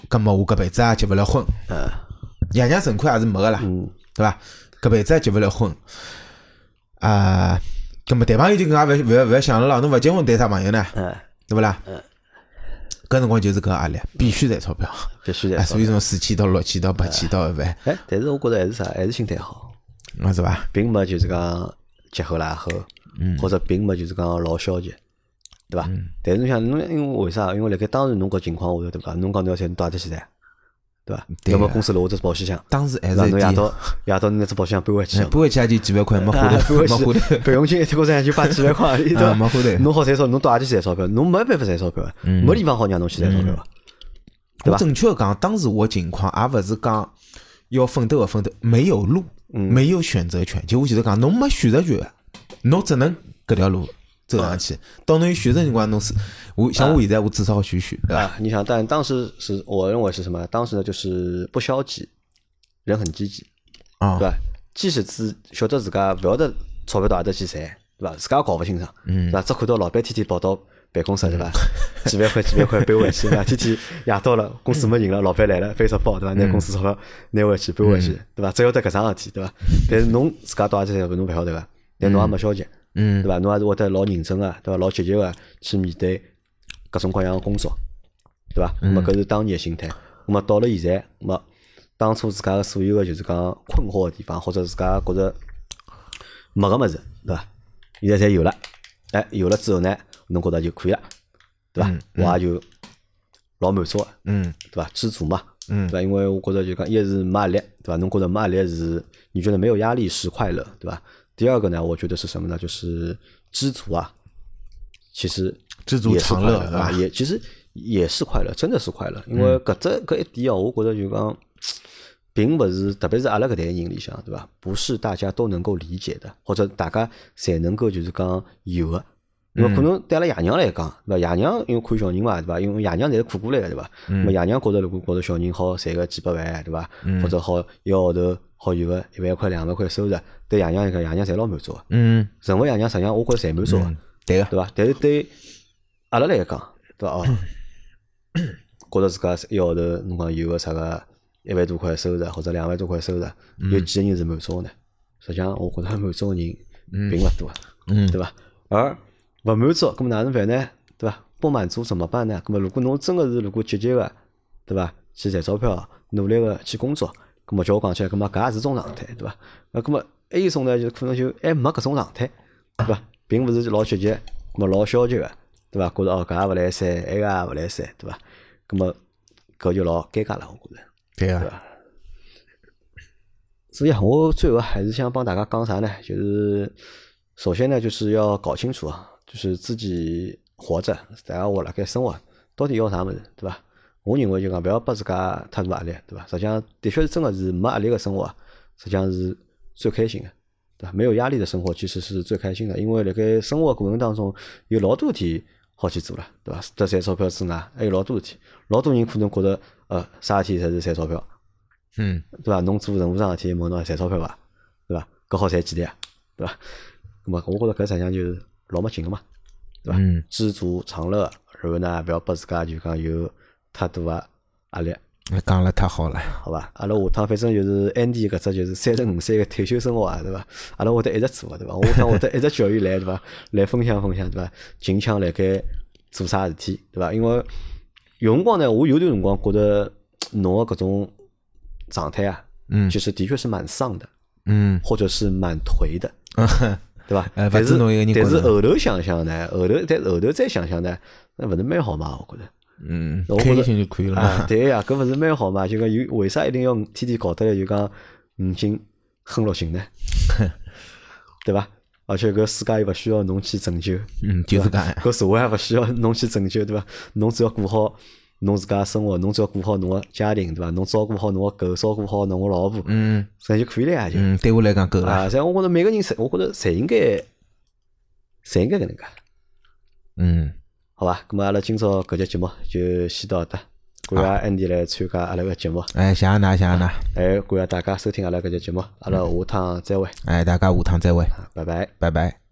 葛末我搿辈子也结勿了婚，嗯爷娘存款也是没个啦，嗯对伐？搿辈子也结勿了婚，啊，葛末谈朋友就更加勿勿勿要想了咯，侬勿结婚谈啥朋友呢？嗯对勿啦？搿辰光就是搿压力，必须赚钞票，必须赚，所以从四千到六千到八千到一万，哎，但是我觉着还是啥，还是心态好，那是伐？并没就是讲急吼拉吼，或者并没就是讲老消极，对伐？但是侬想，侬因为为啥？因为辣盖当时侬搿情况下头，对伐？侬讲侬要赚，侬多少钱赚？对伐？对要么个公司楼下头保险箱，当时还？是侬夜到夜到侬拿只保险箱搬回去哎，搬回去也就几万块，没花啊头，没花头。费用金一天高头就把几万块，对没花头侬好赚钞，侬到何里去赚钞票？侬没办法赚钞票啊，没地方好让侬去赚钞票啊，对我吧正确的讲，当时我情况也勿是讲要奋斗的奋斗，没有路，没有选择权。就我前头讲，侬没选择权，侬只能搿条路走上去。到侬有选择辰光，侬是我像我现在，我至少要选选，对伐？啊，你想，但当时是我认为是什么？当时呢，就是不消极，人很积极，啊对，伐？即使自晓得自家勿晓得钞票到何搭去赚，对伐？自家也搞勿清爽，对伐？只看到老板天天跑到办公室，对伐？几万块几万块背回去，对伐？天天夜到了，公司没人了，老板来了，背只包，对伐？拿公司钞票拿回去背回去，对伐？只晓得搿桩事体，对伐？但是侬自家到何搭去赚，侬勿晓得伐，但侬也没消极，嗯对伐？侬也是会得老认真个，对伐？老积极个去面对各种各样个工作，对伐？那么搿是当年个心态。那么到了现在，那么当初自家个所有个就是讲困惑个地方，或者自家觉着没个物事，对伐？现在侪有了，哎，有了之后呢，侬觉着就可以了，对伐？我也就老满足个，嗯对伐？知足嘛，嗯对伐？因为我觉着就讲，一是没压力，对伐？侬觉着没压力是你觉得没有压力是快乐，对伐？第二个呢，我觉得是什么呢？就是知足啊，其实知足常乐啊，也其实也是快乐，真的是快乐。因为搿只搿一点哦，我觉得就讲，并勿是，特别是阿拉搿代人里向，对伐？不是大家都能够理解的，或者大家侪能够就是讲有个。因为可能对阿拉爷娘来讲，对伐？爷娘因为看小人嘛，对伐？因为爷娘侪是苦过来个，对伐？那么爷娘觉着如果觉着小人好赚个几百万，对伐？或者好一个号头好有个一万块、两万块收入，对爷娘来讲，爷娘侪老满足个。嗯，任何爷娘实际上我觉着侪满足个。对个，对伐？但是对阿拉来讲，对伐？哦，觉着自家一个号头侬讲有个啥个一万多块收入，或者两万多块收入，有几个人是满足个呢？实际上，我觉着满足个人并勿多，嗯对伐？而勿满足，咁么哪能办呢？对伐？不满足怎么办呢？咁么如果侬真个是如果积极个，对伐？去赚钞票，努力个去工作，咁么叫我讲起来，咁么搿也是种状态，对伐？那咁么还有一种呢，就可能就还没搿种状态，对伐？并勿是老积极，咁么老消极个，对伐？觉着哦搿也勿来三，埃个也勿来三，对伐？咁么搿就老尴尬了，我觉着。对啊，所以啊，我最后还是想帮大家讲啥呢？就是首先呢，就是要搞清楚啊，就是自己活着，大家活辣盖生活，到底要啥物事，对伐？我认为就讲勿要拨自家太大压力，对伐？实际上，的确是真个是没压力个生活啊，实际上是最开心个，对伐？没有压力的生活其实是最开心的，因为辣盖生活过程当中有老多事体好去做了，对伐？除了赚钞票之外，还有老多事体，老多人可能觉着呃啥事体侪是赚钞票。嗯对伐？侬做任何桩事体，问侬赚钞票伐？对伐？搿好赚几钿啊？对伐？咁么，我觉着搿实际上就是老没劲个嘛，对伐？嗯，知足常乐，然后呢，勿要拨自家就讲有太多个压力，讲了太好了，好伐？阿拉下趟反正就是 Andy 搿只就是三十五岁个退休生活啊，对伐？阿拉会得一直做个，对伐？我下趟会得一直叫伊来，对伐？来分享分享，对伐？近腔辣盖做啥事体，对伐？因为有辰光呢，我有段辰光觉得侬个搿种状态啊，嗯其实的确是蛮丧的。嗯，或者是蛮颓的，对伐？哎但是勿止侬一个人但是后头想想呢，后头但后头再想想呢，那勿是蛮好嘛？我觉着。嗯，我觉得开心就可以了对呀，搿勿是蛮好嘛？就讲有为啥一定要天天搞得来就讲五星哼六星呢？对伐？而且搿世界又勿需要侬去拯救，嗯，就是搿样，搿社会也勿需要侬去拯救，对伐？侬只要过好侬自家生活，侬只要顾好侬个家庭，对伐？侬照顾好侬个狗，照顾好侬个老婆，嗯这样就可以了呀，就。嗯，对我来讲够了，啊，所以我觉着每个人侪，我觉着侪应该，侪应该搿能介，嗯，好吧？咁么阿拉今朝搿节节目就先到搿搭，感谢 Andy 来参加阿拉个节目，哎，谢谢㑚，谢谢㑚，还感谢大家收听阿拉搿节节目，阿拉下趟再会，哎，大家下趟再会，啊拜拜。拜拜。